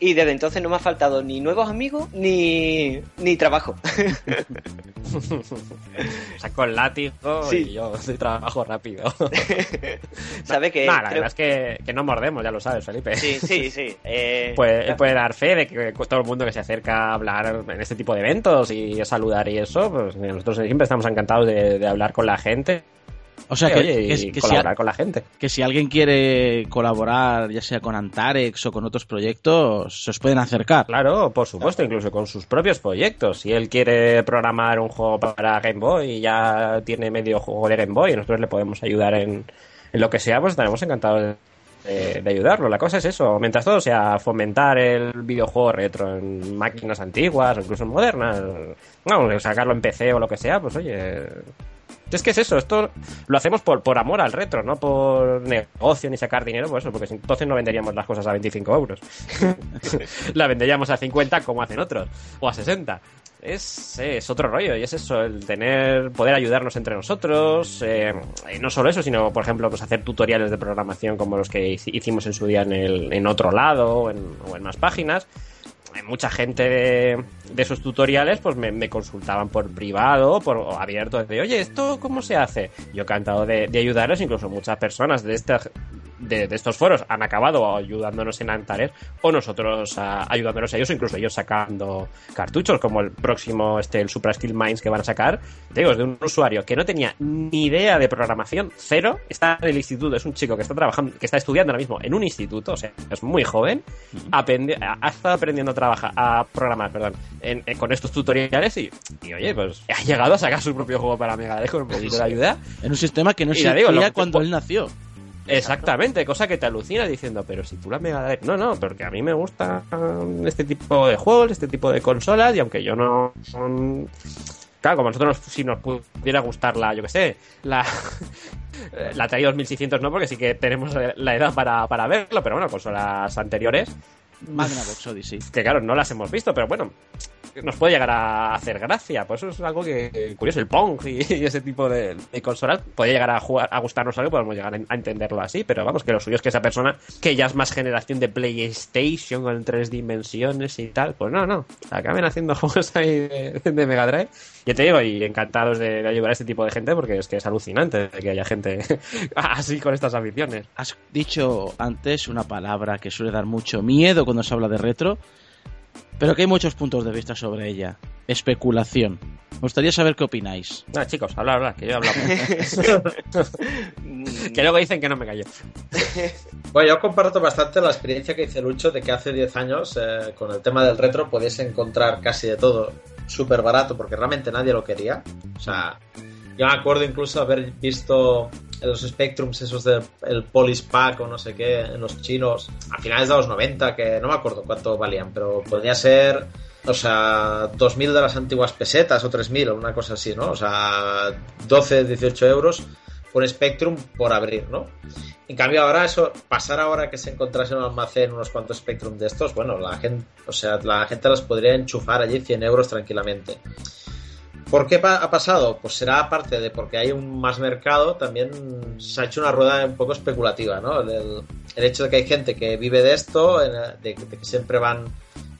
Y desde entonces no me ha faltado ni nuevos amigos ni, ni trabajo. *laughs*
Saco el látigo y yo soy trabajo rápido. *laughs*
¿Sabe que?
la verdad es que, no mordemos, ya lo sabes, Felipe.
Sí, sí, *laughs* sí.
Eh, puede, puede, dar fe de que todo el mundo que se acerca a hablar en este tipo de eventos y a saludar y eso, pues nosotros siempre estamos encantados de hablar con la gente
o sea, que,
colaborar con la gente.
Que si alguien quiere colaborar, ya sea con Antarex o con otros proyectos, se os pueden acercar.
Claro, por supuesto, incluso con sus propios proyectos. Si él quiere programar un juego para Game Boy y ya tiene medio juego de Game Boy, nosotros le podemos ayudar en, lo que sea, pues estaremos encantados de, ayudarlo. La cosa es eso, mientras todo sea fomentar el videojuego retro en máquinas antiguas o incluso modernas, no, sacarlo en PC o lo que sea, pues oye, es que es eso, esto lo hacemos por, por amor al retro, no por negocio ni sacar dinero, por eso, porque entonces no venderíamos las cosas a 25 euros. *laughs* la venderíamos a 50 como hacen otros, o a 60. Es, es, otro rollo y es eso, el tener, poder ayudarnos entre nosotros, eh, y no solo eso, sino por ejemplo pues hacer tutoriales de programación como los que hicimos en su día en, el, en otro lado en, o en más páginas mucha gente de, esos tutoriales pues me, consultaban por privado por abierto de oye esto cómo se hace yo he encantado de, de ayudarles incluso muchas personas de estas de, estos foros han acabado ayudándonos en Antares o nosotros ayudándonos a ellos, o incluso ellos sacando cartuchos, como el próximo, este, el Supra Skill Minds que van a sacar. digo, es de un usuario que no tenía ni idea de programación, cero, está en el instituto, es un chico que está trabajando, que está estudiando ahora mismo en un instituto, o sea, es muy joven, aprende, ha estado aprendiendo a trabajar, a programar, perdón, con estos tutoriales y, oye, pues ha llegado a sacar su propio juego para Mega con un poquito de ayuda.
En un sistema que no existía cuando él nació.
Exactamente, cosa que te alucina diciendo, pero si tú la Mega Drive. No, no, porque a mí me gusta este tipo de juegos, este tipo de consolas, y aunque yo no. Claro, como a nosotros si nos pudiera gustar la, yo que sé, la, *laughs* la TI 2600 no, porque sí que tenemos la edad para, para verlo, pero bueno, consolas anteriores.
Magnavox Odyssey.
Que claro, no las hemos visto, pero bueno, nos puede llegar a hacer gracia. Pues eso es algo que, curioso, el Pong y, ese tipo de, consolas puede llegar a, gustarnos algo, podemos llegar a entenderlo así, pero vamos, que lo suyo es que esa persona, que ya es más generación de PlayStation con tres dimensiones y tal, pues no, no, acaben haciendo *laughs* juegos ahí de, Mega Drive. Yo te digo, y encantados de, ayudar a este tipo de gente, porque es que es alucinante que haya gente *laughs* así con estas aficiones.
Has dicho antes una palabra que suele dar mucho miedo cuando se habla de retro, pero que hay muchos puntos de vista sobre ella. Especulación. Me gustaría saber qué opináis.
No, chicos, habla, habla, que yo he hablado. *laughs* que luego dicen que no me callo.
Bueno, yo comparto bastante la experiencia que dice Lucho de que hace 10 años, eh, con el tema del retro, podías encontrar casi de todo súper barato, porque realmente nadie lo quería. O sea, yo me acuerdo incluso haber visto los Spectrums, esos del Polis Pack o no sé qué, en los chinos, a finales de los 90, que no me acuerdo cuánto valían, pero podría ser, o sea, 2.000 de las antiguas pesetas o 3.000 o una cosa así, ¿no? O sea, 12, 18 euros por Spectrum por abrir, ¿no? En cambio ahora eso, pasar ahora que se encontrase en un almacén unos cuantos Spectrum de estos, bueno, la gente, o sea, la gente los podría enchufar allí 100 euros tranquilamente. ¿Por qué ha pasado? Pues será aparte de porque hay un más mercado, también se ha hecho una rueda un poco especulativa, ¿no? El, hecho de que hay gente que vive de esto, de, que siempre van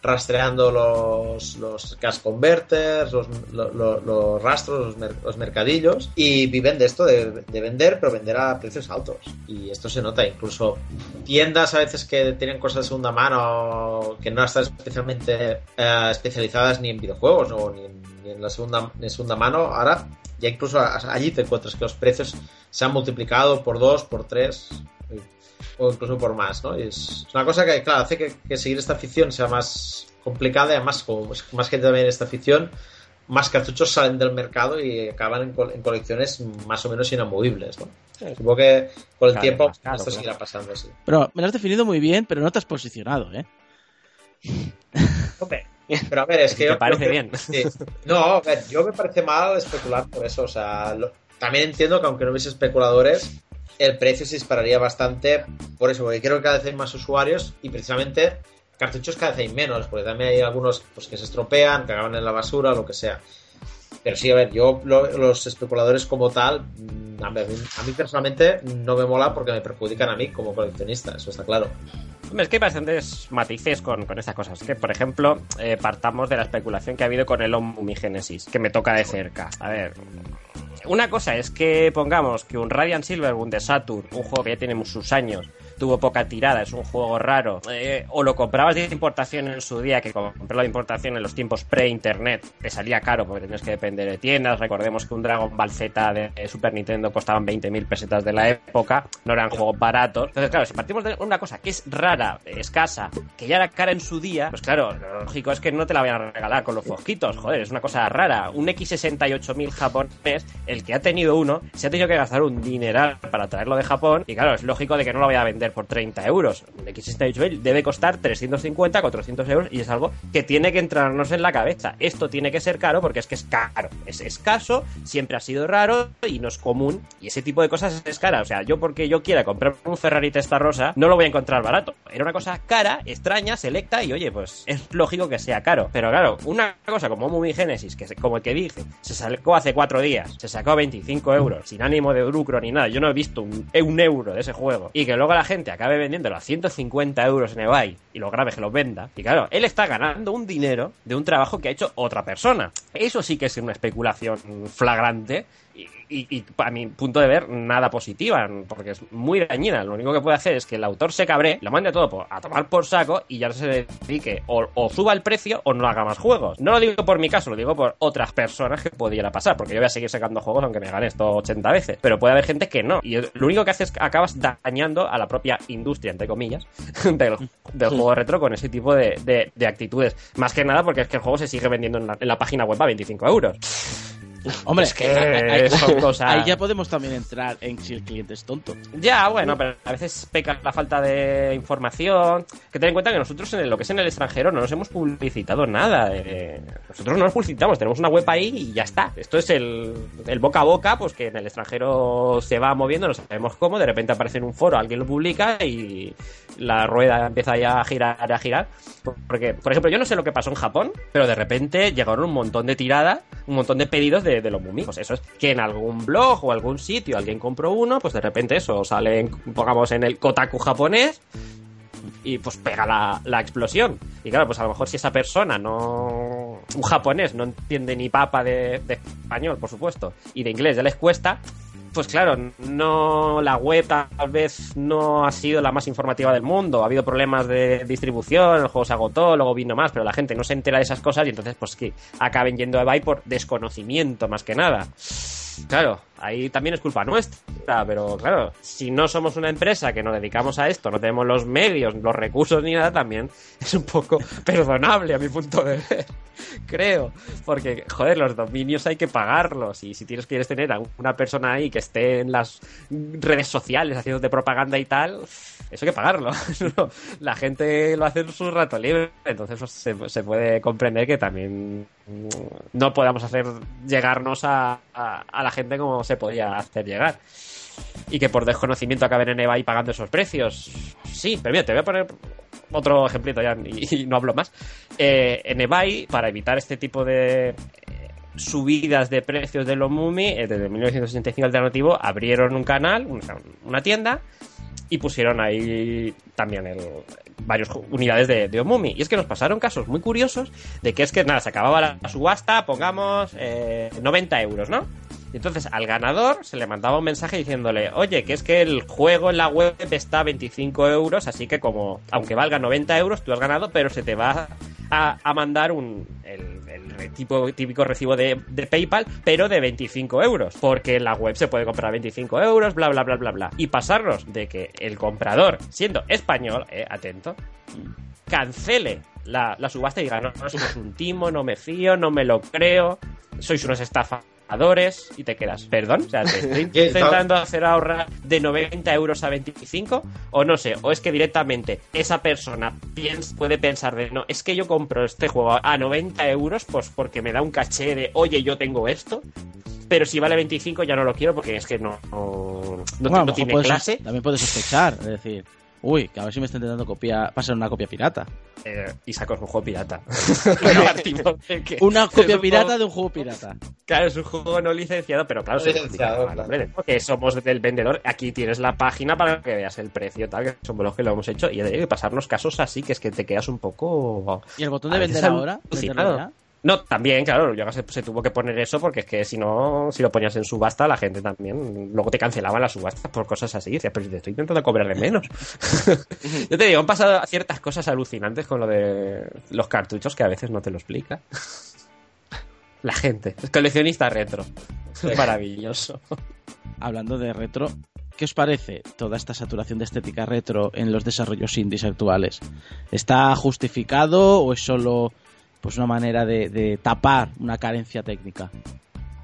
rastreando los, los cash converters, los, los, rastros, los, mercadillos, y viven de esto, de, vender, pero vender a precios altos. Y esto se nota, incluso tiendas a veces que tienen cosas de segunda mano, que no están especialmente eh, especializadas ni en videojuegos o ni en en la segunda, en segunda mano, ahora ya incluso allí te encuentras que los precios se han multiplicado por dos, por tres o incluso por más, ¿no? Y es, una cosa que, claro, hace que, seguir esta afición sea más complicada y además, como más gente también esta afición, más cartuchos salen del mercado y acaban en, colecciones más o menos inamovibles, ¿no? Supongo que con el tiempo esto seguirá pasando así.
Pero me lo has definido muy bien, pero no te has posicionado, ¿eh?
Pero a ver, es *laughs* que.
Me parece bien.
No, a ver, yo me parece mal especular por eso. O sea, también entiendo que aunque no hubiese especuladores, el precio se dispararía bastante por eso, porque creo que cada vez hay más usuarios y precisamente cartuchos cada vez hay menos, porque también hay algunos pues, que se estropean, que acaban en la basura, lo que sea. Pero sí, a ver, yo los especuladores como tal, mm, a mí personalmente no me mola porque me perjudican a mí como coleccionista, eso está claro.
Es que hay bastantes matices con, con estas cosas. Que, por ejemplo, eh, partamos de la especulación que ha habido con el Omnigenesis, que me toca de cerca. A ver, una cosa es que pongamos que un Radiant Silver, un de Saturn, un juego que ya tiene sus años, tuvo poca tirada, es un juego raro, eh, o lo comprabas de importación en su día, que comprarlo de importación en los tiempos pre-internet, te salía caro porque tenías que depender de tiendas. Recordemos que un Dragon Ball Z de Super Nintendo costaban 20.000 pesetas de la época, no eran juegos baratos. Entonces, claro, si partimos de una cosa que es rara, escasa, que ya era cara en su día, pues claro, lo lógico es que no te la vayan a regalar con los fosquitos, joder, es una cosa rara. Un X68000 japonés, el que ha tenido uno, se ha tenido que gastar un dineral para traerlo de Japón, y claro, es lógico de que no lo vaya a vender por 30 euros. Un X68 debe costar 350, 400 euros y es algo que tiene que entrarnos en la cabeza. Esto tiene que ser caro porque es que es caro. Es escaso, siempre ha sido raro y no es común. Y ese tipo de cosas es cara. O sea, yo porque yo quiera comprar un Ferrari rosa no lo voy a encontrar barato. Era una cosa cara, extraña, selecta y oye, pues es lógico que sea caro. Pero claro, una cosa como Movie Genesis, que como el que dije, se sacó hace cuatro días, se sacó 25 euros, sin ánimo de lucro ni nada. Yo no he visto un euro de ese juego. Y que luego la gente acabe vendiéndolo a 150 euros en eBay y lo grave que lo venda. Y claro, él está ganando un dinero de un trabajo que ha hecho otra persona. Eso sí que es una especulación flagrante y, a mi punto de ver, nada positiva, porque es muy dañina. Lo único que puede hacer es que el autor se cabre, lo mande todo a tomar por saco y ya se dedique o, o, suba el precio o no haga más juegos. No lo digo por mi caso, lo digo por otras personas que pudiera pasar, porque yo voy a seguir sacando juegos aunque me gane esto 80 veces. Pero puede haber gente que no. Y lo único que haces es que acabas dañando a la propia industria, entre comillas, *laughs* del, juego retro con ese tipo de, de, actitudes. Más que nada porque es que el juego se sigue vendiendo en la, en la página web a 25 euros.
Hombre, es que ahí, *laughs* ahí ya podemos también entrar en si el cliente es tonto.
Ya, bueno, pero a veces peca la falta de información. Que ten en cuenta que nosotros en lo que es en el extranjero no nos hemos publicitado nada. Eh, nosotros no nos publicitamos, tenemos una web ahí y ya está. Esto es el, el boca a boca, pues que en el extranjero se va moviendo, no sabemos cómo, de repente aparece en un foro, alguien lo publica y la rueda empieza ya a girar, a girar. Porque, por ejemplo, yo no sé lo que pasó en Japón, pero de repente llegaron un montón de tiradas, un montón de pedidos de, de los Mumi. Pues eso es que en algún blog o algún sitio alguien compró uno, pues de repente eso sale, pongamos en el Kotaku japonés, y pues pega la, la explosión. Y claro, pues a lo mejor si esa persona no. Un japonés no entiende ni papa de español, por supuesto, y de inglés ya les cuesta. Pues claro, no la web tal vez no ha sido la más informativa del mundo. Ha habido problemas de distribución, el juego se agotó, luego vino más, pero la gente no se entera de esas cosas y entonces pues que acaben yendo a eBay por desconocimiento más que nada. Claro, ahí también es culpa nuestra, pero claro, si no somos una empresa que nos dedicamos a esto, no tenemos los medios, los recursos ni nada, también es un poco perdonable a mi punto de ver. *laughs* Creo, porque joder, los dominios hay que pagarlos y si tienes quieres tener a una persona ahí que esté en las redes sociales haciéndote propaganda y tal, eso hay que pagarlo. *laughs* La gente lo hace en su rato libre, entonces pues, se, puede comprender que también mm, no podamos hacer llegarnos a, a- la gente como se podía hacer llegar. Y que por desconocimiento acaben en eBay pagando esos precios. Sí, pero mira, te voy a poner otro ejemplito ya y, no hablo más. Eh, en eBay, para evitar este tipo de subidas de precios de los Mumi, eh, desde 1965 alternativo, abrieron un canal, una, tienda, y pusieron ahí también el, varias unidades de, de Omumi. Y es que nos pasaron casos muy curiosos de que es que nada, se acababa la, subasta, pongamos eh, 90 euros, ¿no? Y entonces al ganador se le mandaba un mensaje diciéndole, oye, que es que el juego en la web está a 25 euros, así que como, aunque valga 90 euros, tú has ganado, pero se te va a, mandar un, el, tipo, típico recibo de, PayPal, pero de 25 euros, porque en la web se puede comprar a 25 euros, bla, bla, bla, bla, bla. Y pasarnos de que el comprador, siendo español, eh, atento, cancele la, la subasta y diga, no, no, es un timo, no me fío, no me lo creo, sois unos estafadores y te quedas, perdón, o sea, te estoy *laughs* intentando hacer ahorrar de 90 euros a 25 o no sé, o es que directamente esa persona piens- puede pensar de, no, es que yo compro este juego a 90 euros pues porque me da un caché de, oye, yo tengo esto. Pero si vale 25 ya no lo quiero porque es que no, no, no-
Bueno,
tiene
puedes-
clase.
También puedes sospechar, es decir, uy, que a ver si me está intentando copiar, pasar una copia pirata.
Eh, y sacos un juego pirata. *laughs* De
Una copia
un
pirata
juego-
de un juego pirata.
Claro, es un juego no licenciado, pero claro,
No licenciado, claro.
porque somos del vendedor. Aquí tienes la página para que veas el precio, tal, que somos los que lo hemos hecho. Y hay que pasarnos casos así, que es que te quedas un poco.
¿Y el botón de vender ahora? ¿Venderlo ya?
No, también, claro, ya se, se tuvo que poner eso porque es que si no, si lo ponías en subasta, la gente también luego te cancelaban la subasta por cosas así. Decía, pero te estoy intentando cobrarle menos. *laughs* Yo te digo, han pasado ciertas cosas alucinantes con lo de los cartuchos que a veces no te lo explica. *laughs* La gente, es coleccionista retro. *laughs* Maravilloso.
Hablando de retro, ¿qué os parece toda esta saturación de estética retro en los desarrollos indies actuales? ¿Está justificado o es solo pues una manera de, de tapar una carencia técnica?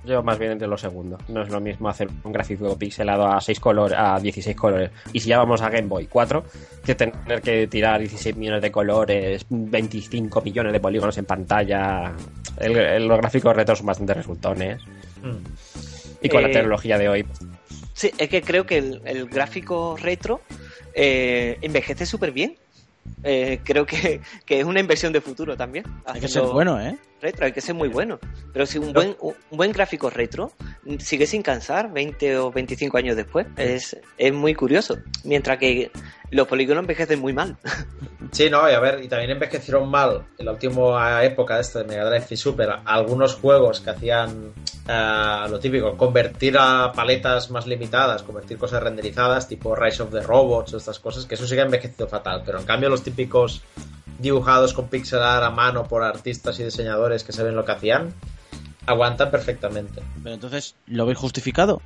Yo más bien entre lo segundo. No es lo mismo hacer un gráfico pixelado a 6 colores, a 16 colores. Y si ya vamos a Game Boy 4, que tener que tirar 16 millones de colores, 25 millones de polígonos en pantalla. El- el- los gráficos retro son bastante resultones. Y con la
Eh,
tecnología de hoy,
Sí, es que creo que el, el gráfico retro eh, envejece súper bien. Eh, creo que, que es una inversión de futuro también.
Hay que ser bueno, ¿eh?
Retro, hay que ser muy bueno. Pero si un buen, un buen gráfico retro mm, sigue sin cansar 20 o 25 años después, es, es muy curioso. Mientras que los polígonos envejecen muy mal. *laughs*
Sí, no, y a ver, y también envejecieron mal en la última época de esto de Mega Drive y Super algunos juegos que hacían eh, lo típico, convertir a paletas más limitadas, convertir cosas renderizadas, tipo Rise of the Robots o estas cosas, que eso sí que ha envejecido fatal, pero en cambio los típicos dibujados con pixel art a mano por artistas y diseñadores que saben lo que hacían, aguantan perfectamente.
Pero entonces, ¿lo habéis justificado?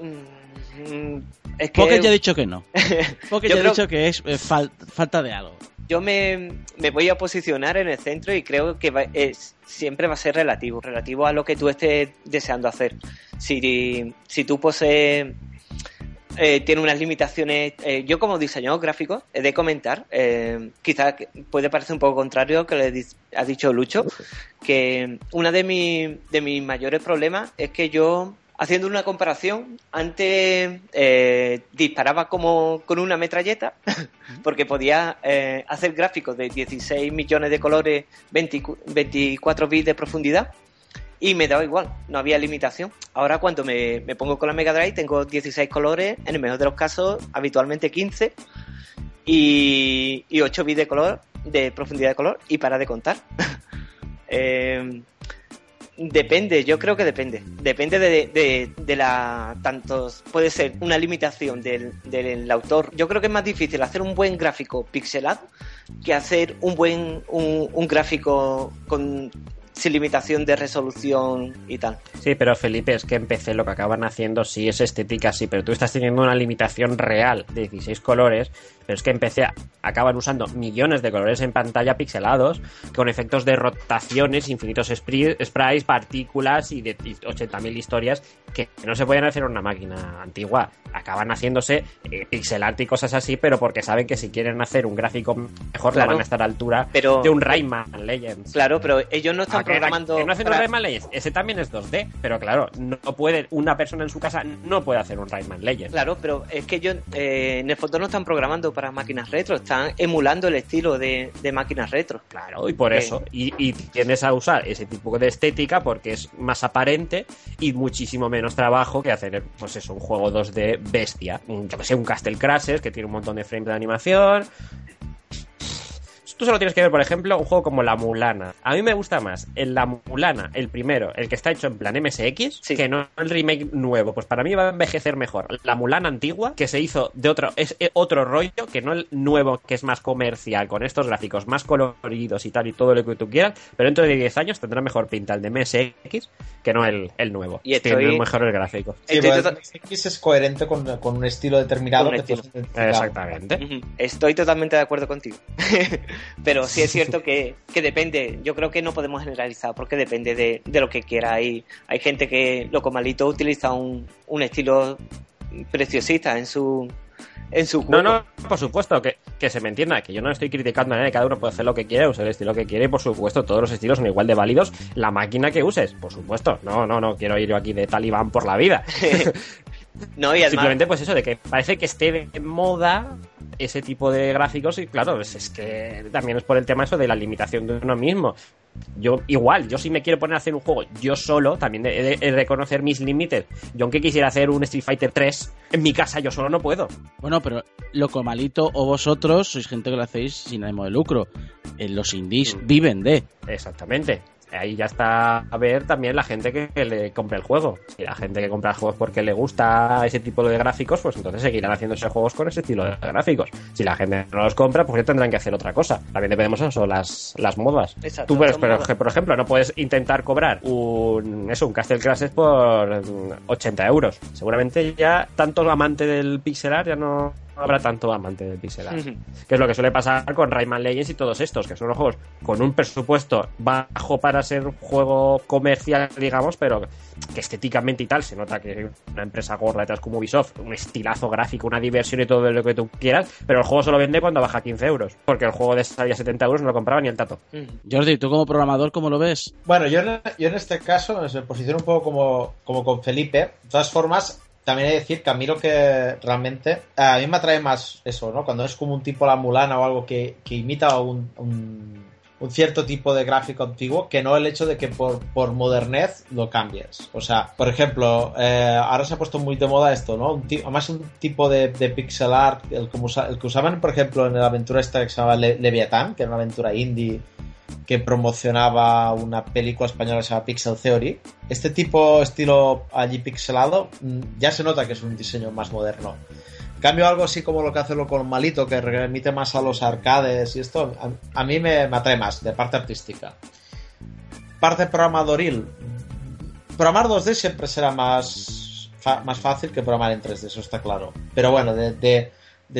Mm, Es que
Porque ya he dicho que no. *laughs* Porque
Yo
ya he
creo-
dicho que es eh, fal- falta de algo.
yo me, me voy a posicionar en el centro y creo que va- es- siempre va a ser relativo, relativo a lo que tú estés deseando hacer. Si, si tú posees, eh, tiene unas limitaciones, eh, yo como diseñador gráfico he de comentar, eh, quizás puede parecer un poco contrario lo que le ha dicho Lucho, que una de, mi- de mis mayores problemas es que yo haciendo una comparación, antes eh, disparaba como con una metralleta, *laughs* porque podía hacer gráficos de 16 millones de colores, 24 bits de profundidad, y me daba igual, no había limitación. Ahora cuando me, pongo con la Mega Drive tengo 16 colores, en el mejor de los casos habitualmente 15, y, y 8 bits de color, de profundidad de color, y para de contar. *laughs* eh, Depende, yo creo que depende. Depende de, de, la. Tantos. Puede ser una limitación del, del, autor. Yo creo que es más difícil hacer un buen gráfico pixelado que hacer un buen. un, un gráfico con sin limitación de resolución y tal.
Sí, pero Felipe, es que en PC lo que acaban haciendo sí es estética, sí, pero tú estás teniendo una limitación real de 16 colores pero es que empecé a, acaban usando millones de colores en pantalla pixelados con efectos de rotaciones, infinitos sprites, partículas y de 80.000 historias que no se pueden hacer en una máquina antigua. Acaban haciéndose eh, pixel art y cosas así, pero porque saben que si quieren hacer un gráfico mejor van a estar a altura de un Rayman Legends.
Claro, pero ellos no están programando.
no hacen un Rayman Legends, ese también es 2D, pero claro, no puede, una persona en su casa no puede hacer un Rayman Legends.
Claro, pero es que ellos eh, en el fondo no están programando para máquinas retro, están emulando el estilo de, máquinas retro.
Claro, y por eso, y, y, tiendes a usar ese tipo de estética porque es más aparente y muchísimo menos trabajo que hacer, pues eso, un juego 2D bestia. Yo que sé, un Castle Crashers que tiene un montón de frames de animación, Tú solo tienes que ver, por ejemplo, un juego como La Mulana. A mí me gusta más el La Mulana, el primero, el que está hecho en plan MSX, que no el remake nuevo. Pues para mí va a envejecer mejor. La Mulana antigua, que se hizo de otro, es eh, otro rollo, que no el nuevo, que es más comercial, con estos gráficos más coloridos y tal, y todo lo que tú quieras, pero dentro de 10 años tendrá mejor pinta el de MSX que no el, el nuevo. Y tiene mejor el gráfico.
Sí, el MSX es coherente con, un estilo determinado.
Exactamente.
Estoy totalmente de acuerdo contigo. *laughs* Pero sí es cierto *laughs* que, depende, yo creo que no podemos generalizar porque depende de, lo que quiera. Hay, hay gente que, loco malito, utiliza un, un estilo preciosista en su, en su
No, no, por supuesto, que, que, se me entienda, que yo no estoy criticando a nadie, cada uno puede hacer lo que quiere, usar el estilo que quiere, y por supuesto, todos los estilos son igual de válidos, la máquina que uses, por supuesto, no, no, no quiero ir yo aquí de talibán por la vida. *laughs*
no, y
Simplemente, pues eso, de que parece que esté de moda ese tipo de gráficos y claro, pues es que también es por el tema eso de la limitación de uno mismo. Yo igual, yo si me quiero poner a hacer un juego yo solo, también he de, reconocer mis límites. Yo aunque quisiera hacer un Street Fighter 3, en mi casa yo solo no puedo.
Bueno, pero loco malito o vosotros sois gente que lo hacéis sin ánimo de lucro. En los indies mm. viven de.
Exactamente ahí ya está a ver también la gente que, le compra el juego. Si la gente que compra juegos porque le gusta ese tipo de gráficos, pues entonces seguirán haciéndose juegos con ese estilo de gráficos. Si la gente no los compra, pues ya tendrán que hacer otra cosa. También dependemos de eso, las, las modas. Tú, pero, por ejemplo, no puedes intentar cobrar un, eso, un Castle Crashes por 80 euros. Seguramente ya tanto amante del pixelar ya no no habrá tanto amante de pixel art. Que es lo que suele pasar con Rayman Legends y todos estos, que son los juegos con un presupuesto bajo para ser un juego comercial, digamos, pero que estéticamente y tal se nota que una empresa gorda detrás como Ubisoft, un estilazo gráfico, una diversión y todo lo que tú quieras, pero el juego solo vende cuando baja 15 euros, porque el juego de salía 70 euros no lo compraba ni el tato.
Jordi, ¿tú como programador cómo lo ves?
Bueno, yo, yo en este caso me posiciono un poco como, como con Felipe. De todas formas, también hay que decir que a mí lo que realmente a mí me atrae más eso, ¿no? Cuando es como un tipo la mulana o algo que, imita un, un, cierto tipo de gráfico antiguo, que no el hecho de que por, por modernez lo cambies. O sea, por ejemplo, eh, ahora se ha puesto muy de moda esto, ¿no? Un además un tipo de, pixel art, el, el, que usaban, por ejemplo, en la aventura esta que se llama Leviathan, que era una aventura indie que promocionaba una película española que se llama Pixel Theory. Este tipo, estilo allí pixelado, mm, ya se nota que es un diseño más moderno. cambio, algo así como lo que hace lo con Malito, que remite más a los arcades y esto, a, mí me, atrae más, de parte artística. Parte programadoril. Programar 2D siempre será más, más fácil que programar en 3D, eso está claro. Pero bueno, de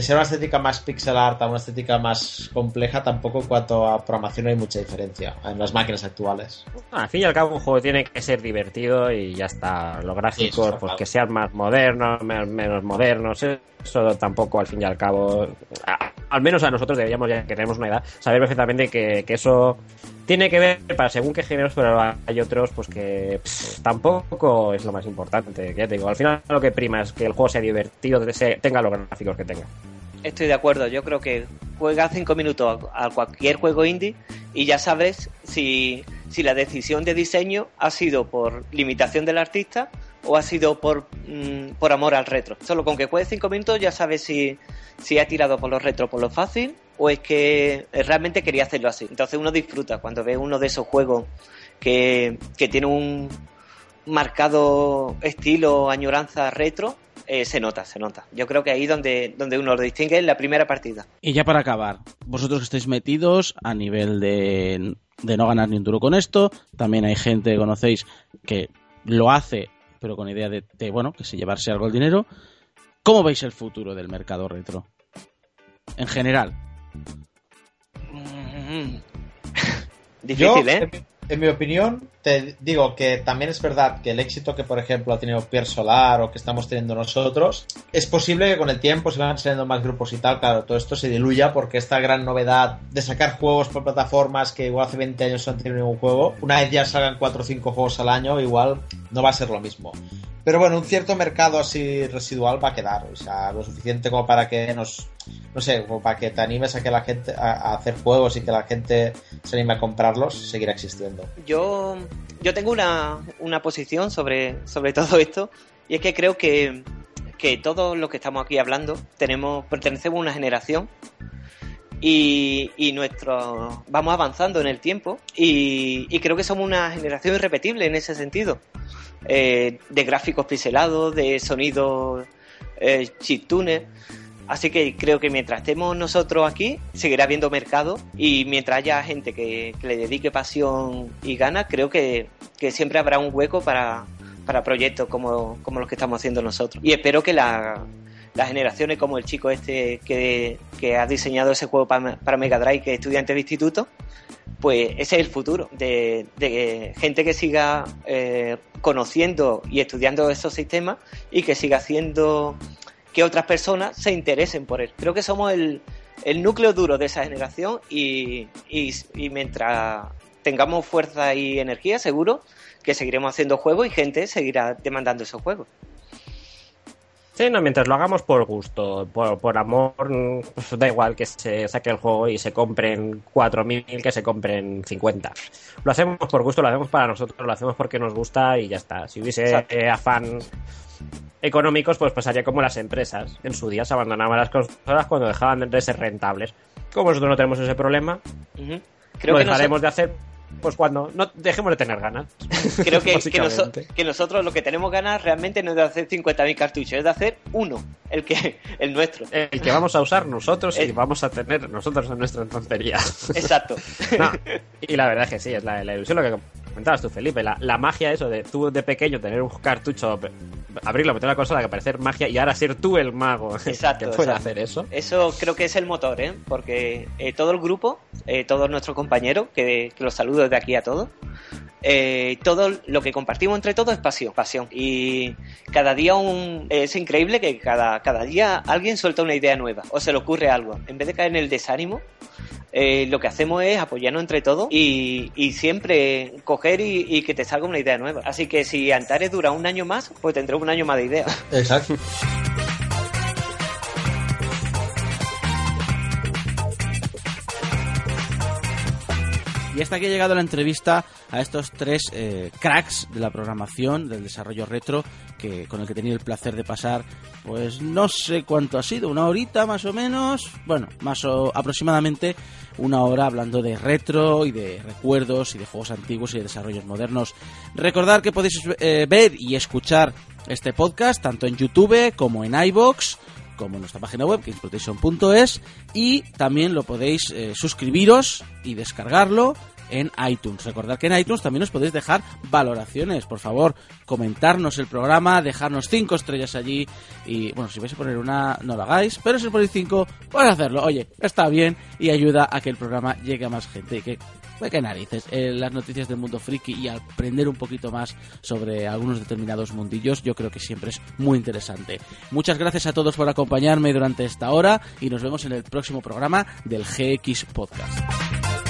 ser una estética más pixel art a una estética más compleja, tampoco en cuanto a programación hay mucha diferencia en las máquinas actuales.
al fin y al cabo, un juego tiene que ser divertido y ya está. Los gráficos, pues que sean más modernos, menos modernos, eso tampoco al fin y al cabo. al menos a nosotros deberíamos, ya que tenemos una edad, saber perfectamente que, eso tiene que ver para según qué géneros, pero hay otros pues que tampoco es lo más importante. Ya te digo, al final lo que prima es que el juego sea divertido, tenga los gráficos que tenga.
Estoy de acuerdo, yo creo que juega cinco minutos a cualquier juego indie y ya sabes si, si la decisión de diseño ha sido por limitación del artista o ha sido por, mm, por amor al retro. Solo con que juegue cinco minutos ya sabes si, si ha tirado por los retro por lo fácil o es que realmente quería hacerlo así. Entonces uno disfruta cuando ve uno de esos juegos que, que tiene un marcado estilo, añoranza retro eh, se nota, se nota. Yo creo que ahí donde, donde uno lo distingue es la primera partida.
Y ya para acabar, vosotros que estáis metidos a nivel de, de no ganar ni un duro con esto, también hay gente que conocéis que lo hace, pero con idea de, bueno, que se llevarse algo el dinero. ¿Cómo veis el futuro del mercado retro? En general.
Mm-hmm. Difícil, ¿eh?
en mi opinión, te digo que también es verdad que el éxito que, por ejemplo, ha tenido Pierre Solar o que estamos teniendo nosotros, es posible que con el tiempo, si van saliendo más grupos y tal, claro, todo esto se diluya porque esta gran novedad de sacar juegos por plataformas que igual hace 20 años no han tenido ningún juego, una vez ya salgan 4 o 5 juegos al año, igual no va a ser lo mismo. Pero bueno, un cierto mercado así residual va a quedar, o sea, lo suficiente como para que nos, no sé, como para que te animes a que la gente, a, hacer juegos y que la gente se anime a comprarlos, seguirá existiendo.
Yo, yo tengo una, una posición sobre, sobre todo esto, y es que creo que, que todos los que estamos aquí hablando tenemos, pertenecemos a una generación y, y nuestro vamos avanzando en el tiempo y, y, creo que somos una generación irrepetible en ese sentido. Eh, de gráficos pixelados, de sonidos eh, chiptunes. Así que creo que mientras estemos nosotros aquí, seguirá habiendo mercado y mientras haya gente que, le dedique pasión y ganas, creo que, siempre habrá un hueco para, proyectos como, los que estamos haciendo nosotros. Y espero que las generaciones como el chico este que, ha diseñado ese juego para, para Mega Drive, que es estudiante de instituto, pues ese es el futuro de, gente que siga eh, conociendo y estudiando esos sistemas y que siga haciendo que otras personas se interesen por él. Creo que somos el, núcleo duro de esa generación y, y mientras tengamos fuerza y energía, seguro que seguiremos haciendo juegos y gente seguirá demandando esos juegos.
Sí, no, mientras lo hagamos por gusto, por, amor, pues da igual que se saque el juego y se compren 4.000 que se compren 50. Lo hacemos por gusto, lo hacemos para nosotros, lo hacemos porque nos gusta y ya está. Si hubiese afán económicos, pues pasaría como las empresas. En su día se abandonaban las consolas cuando dejaban de ser rentables. Como nosotros no tenemos ese problema, Creo lo dejaremos de hacer pues cuando no dejemos de tener ganas. *laughs*
Creo que, que, nosotros lo que tenemos ganas realmente no es de hacer 50.000 cartuchos, es de hacer uno, el que *laughs* el nuestro.
El que vamos a usar nosotros y vamos a tener nosotros en nuestra tontería.
Exacto. *laughs*
y la verdad es que sí, es la, ilusión lo que comentabas tú, Felipe, la, la, magia eso de tú de pequeño tener un cartucho, abrirlo, meter la consola, que parecer magia y ahora ser tú el mago exacto, que puede hacer eso.
Eso creo que es el motor, ¿eh? Porque eh, todo el grupo, eh, todos nuestros compañeros, que, que los saludo desde aquí a todos, eh, todo lo que compartimos entre todos es pasión, pasión. Y cada día un, es increíble que cada, cada día alguien suelta una idea nueva o se le ocurre algo. En vez de caer en el desánimo, eh, lo que hacemos es apoyarnos entre todos y, siempre coger y, que te salga una idea nueva. Así que si Antares dura un año más, pues tendremos un año más de ideas.
Exacto. *laughs*
Y hasta aquí ha llegado la entrevista a estos tres eh, cracks de la programación, del desarrollo retro, que con el que he tenido el placer de pasar, pues no sé cuánto ha sido, una horita más o menos, bueno, más o aproximadamente una hora hablando de retro y de recuerdos y de juegos antiguos y de desarrollos modernos. Recordad que podéis eh, ver y escuchar este podcast tanto en YouTube como en iBox como nuestra página web, exploitation.es, y también lo podéis eh, suscribiros y descargarlo en iTunes. Recordad que en iTunes también os podéis dejar valoraciones, por favor, comentarnos el programa, dejarnos cinco estrellas allí y bueno, si vais a poner una no lo hagáis, pero si ponéis cinco, podéis hacerlo. Oye, está bien y ayuda a que el programa llegue a más gente pues qué narices, eh, las noticias del mundo friki y aprender un poquito más sobre algunos determinados mundillos, yo creo que siempre es muy interesante. Muchas gracias a todos por acompañarme durante esta hora y nos vemos en el próximo programa del GX Podcast.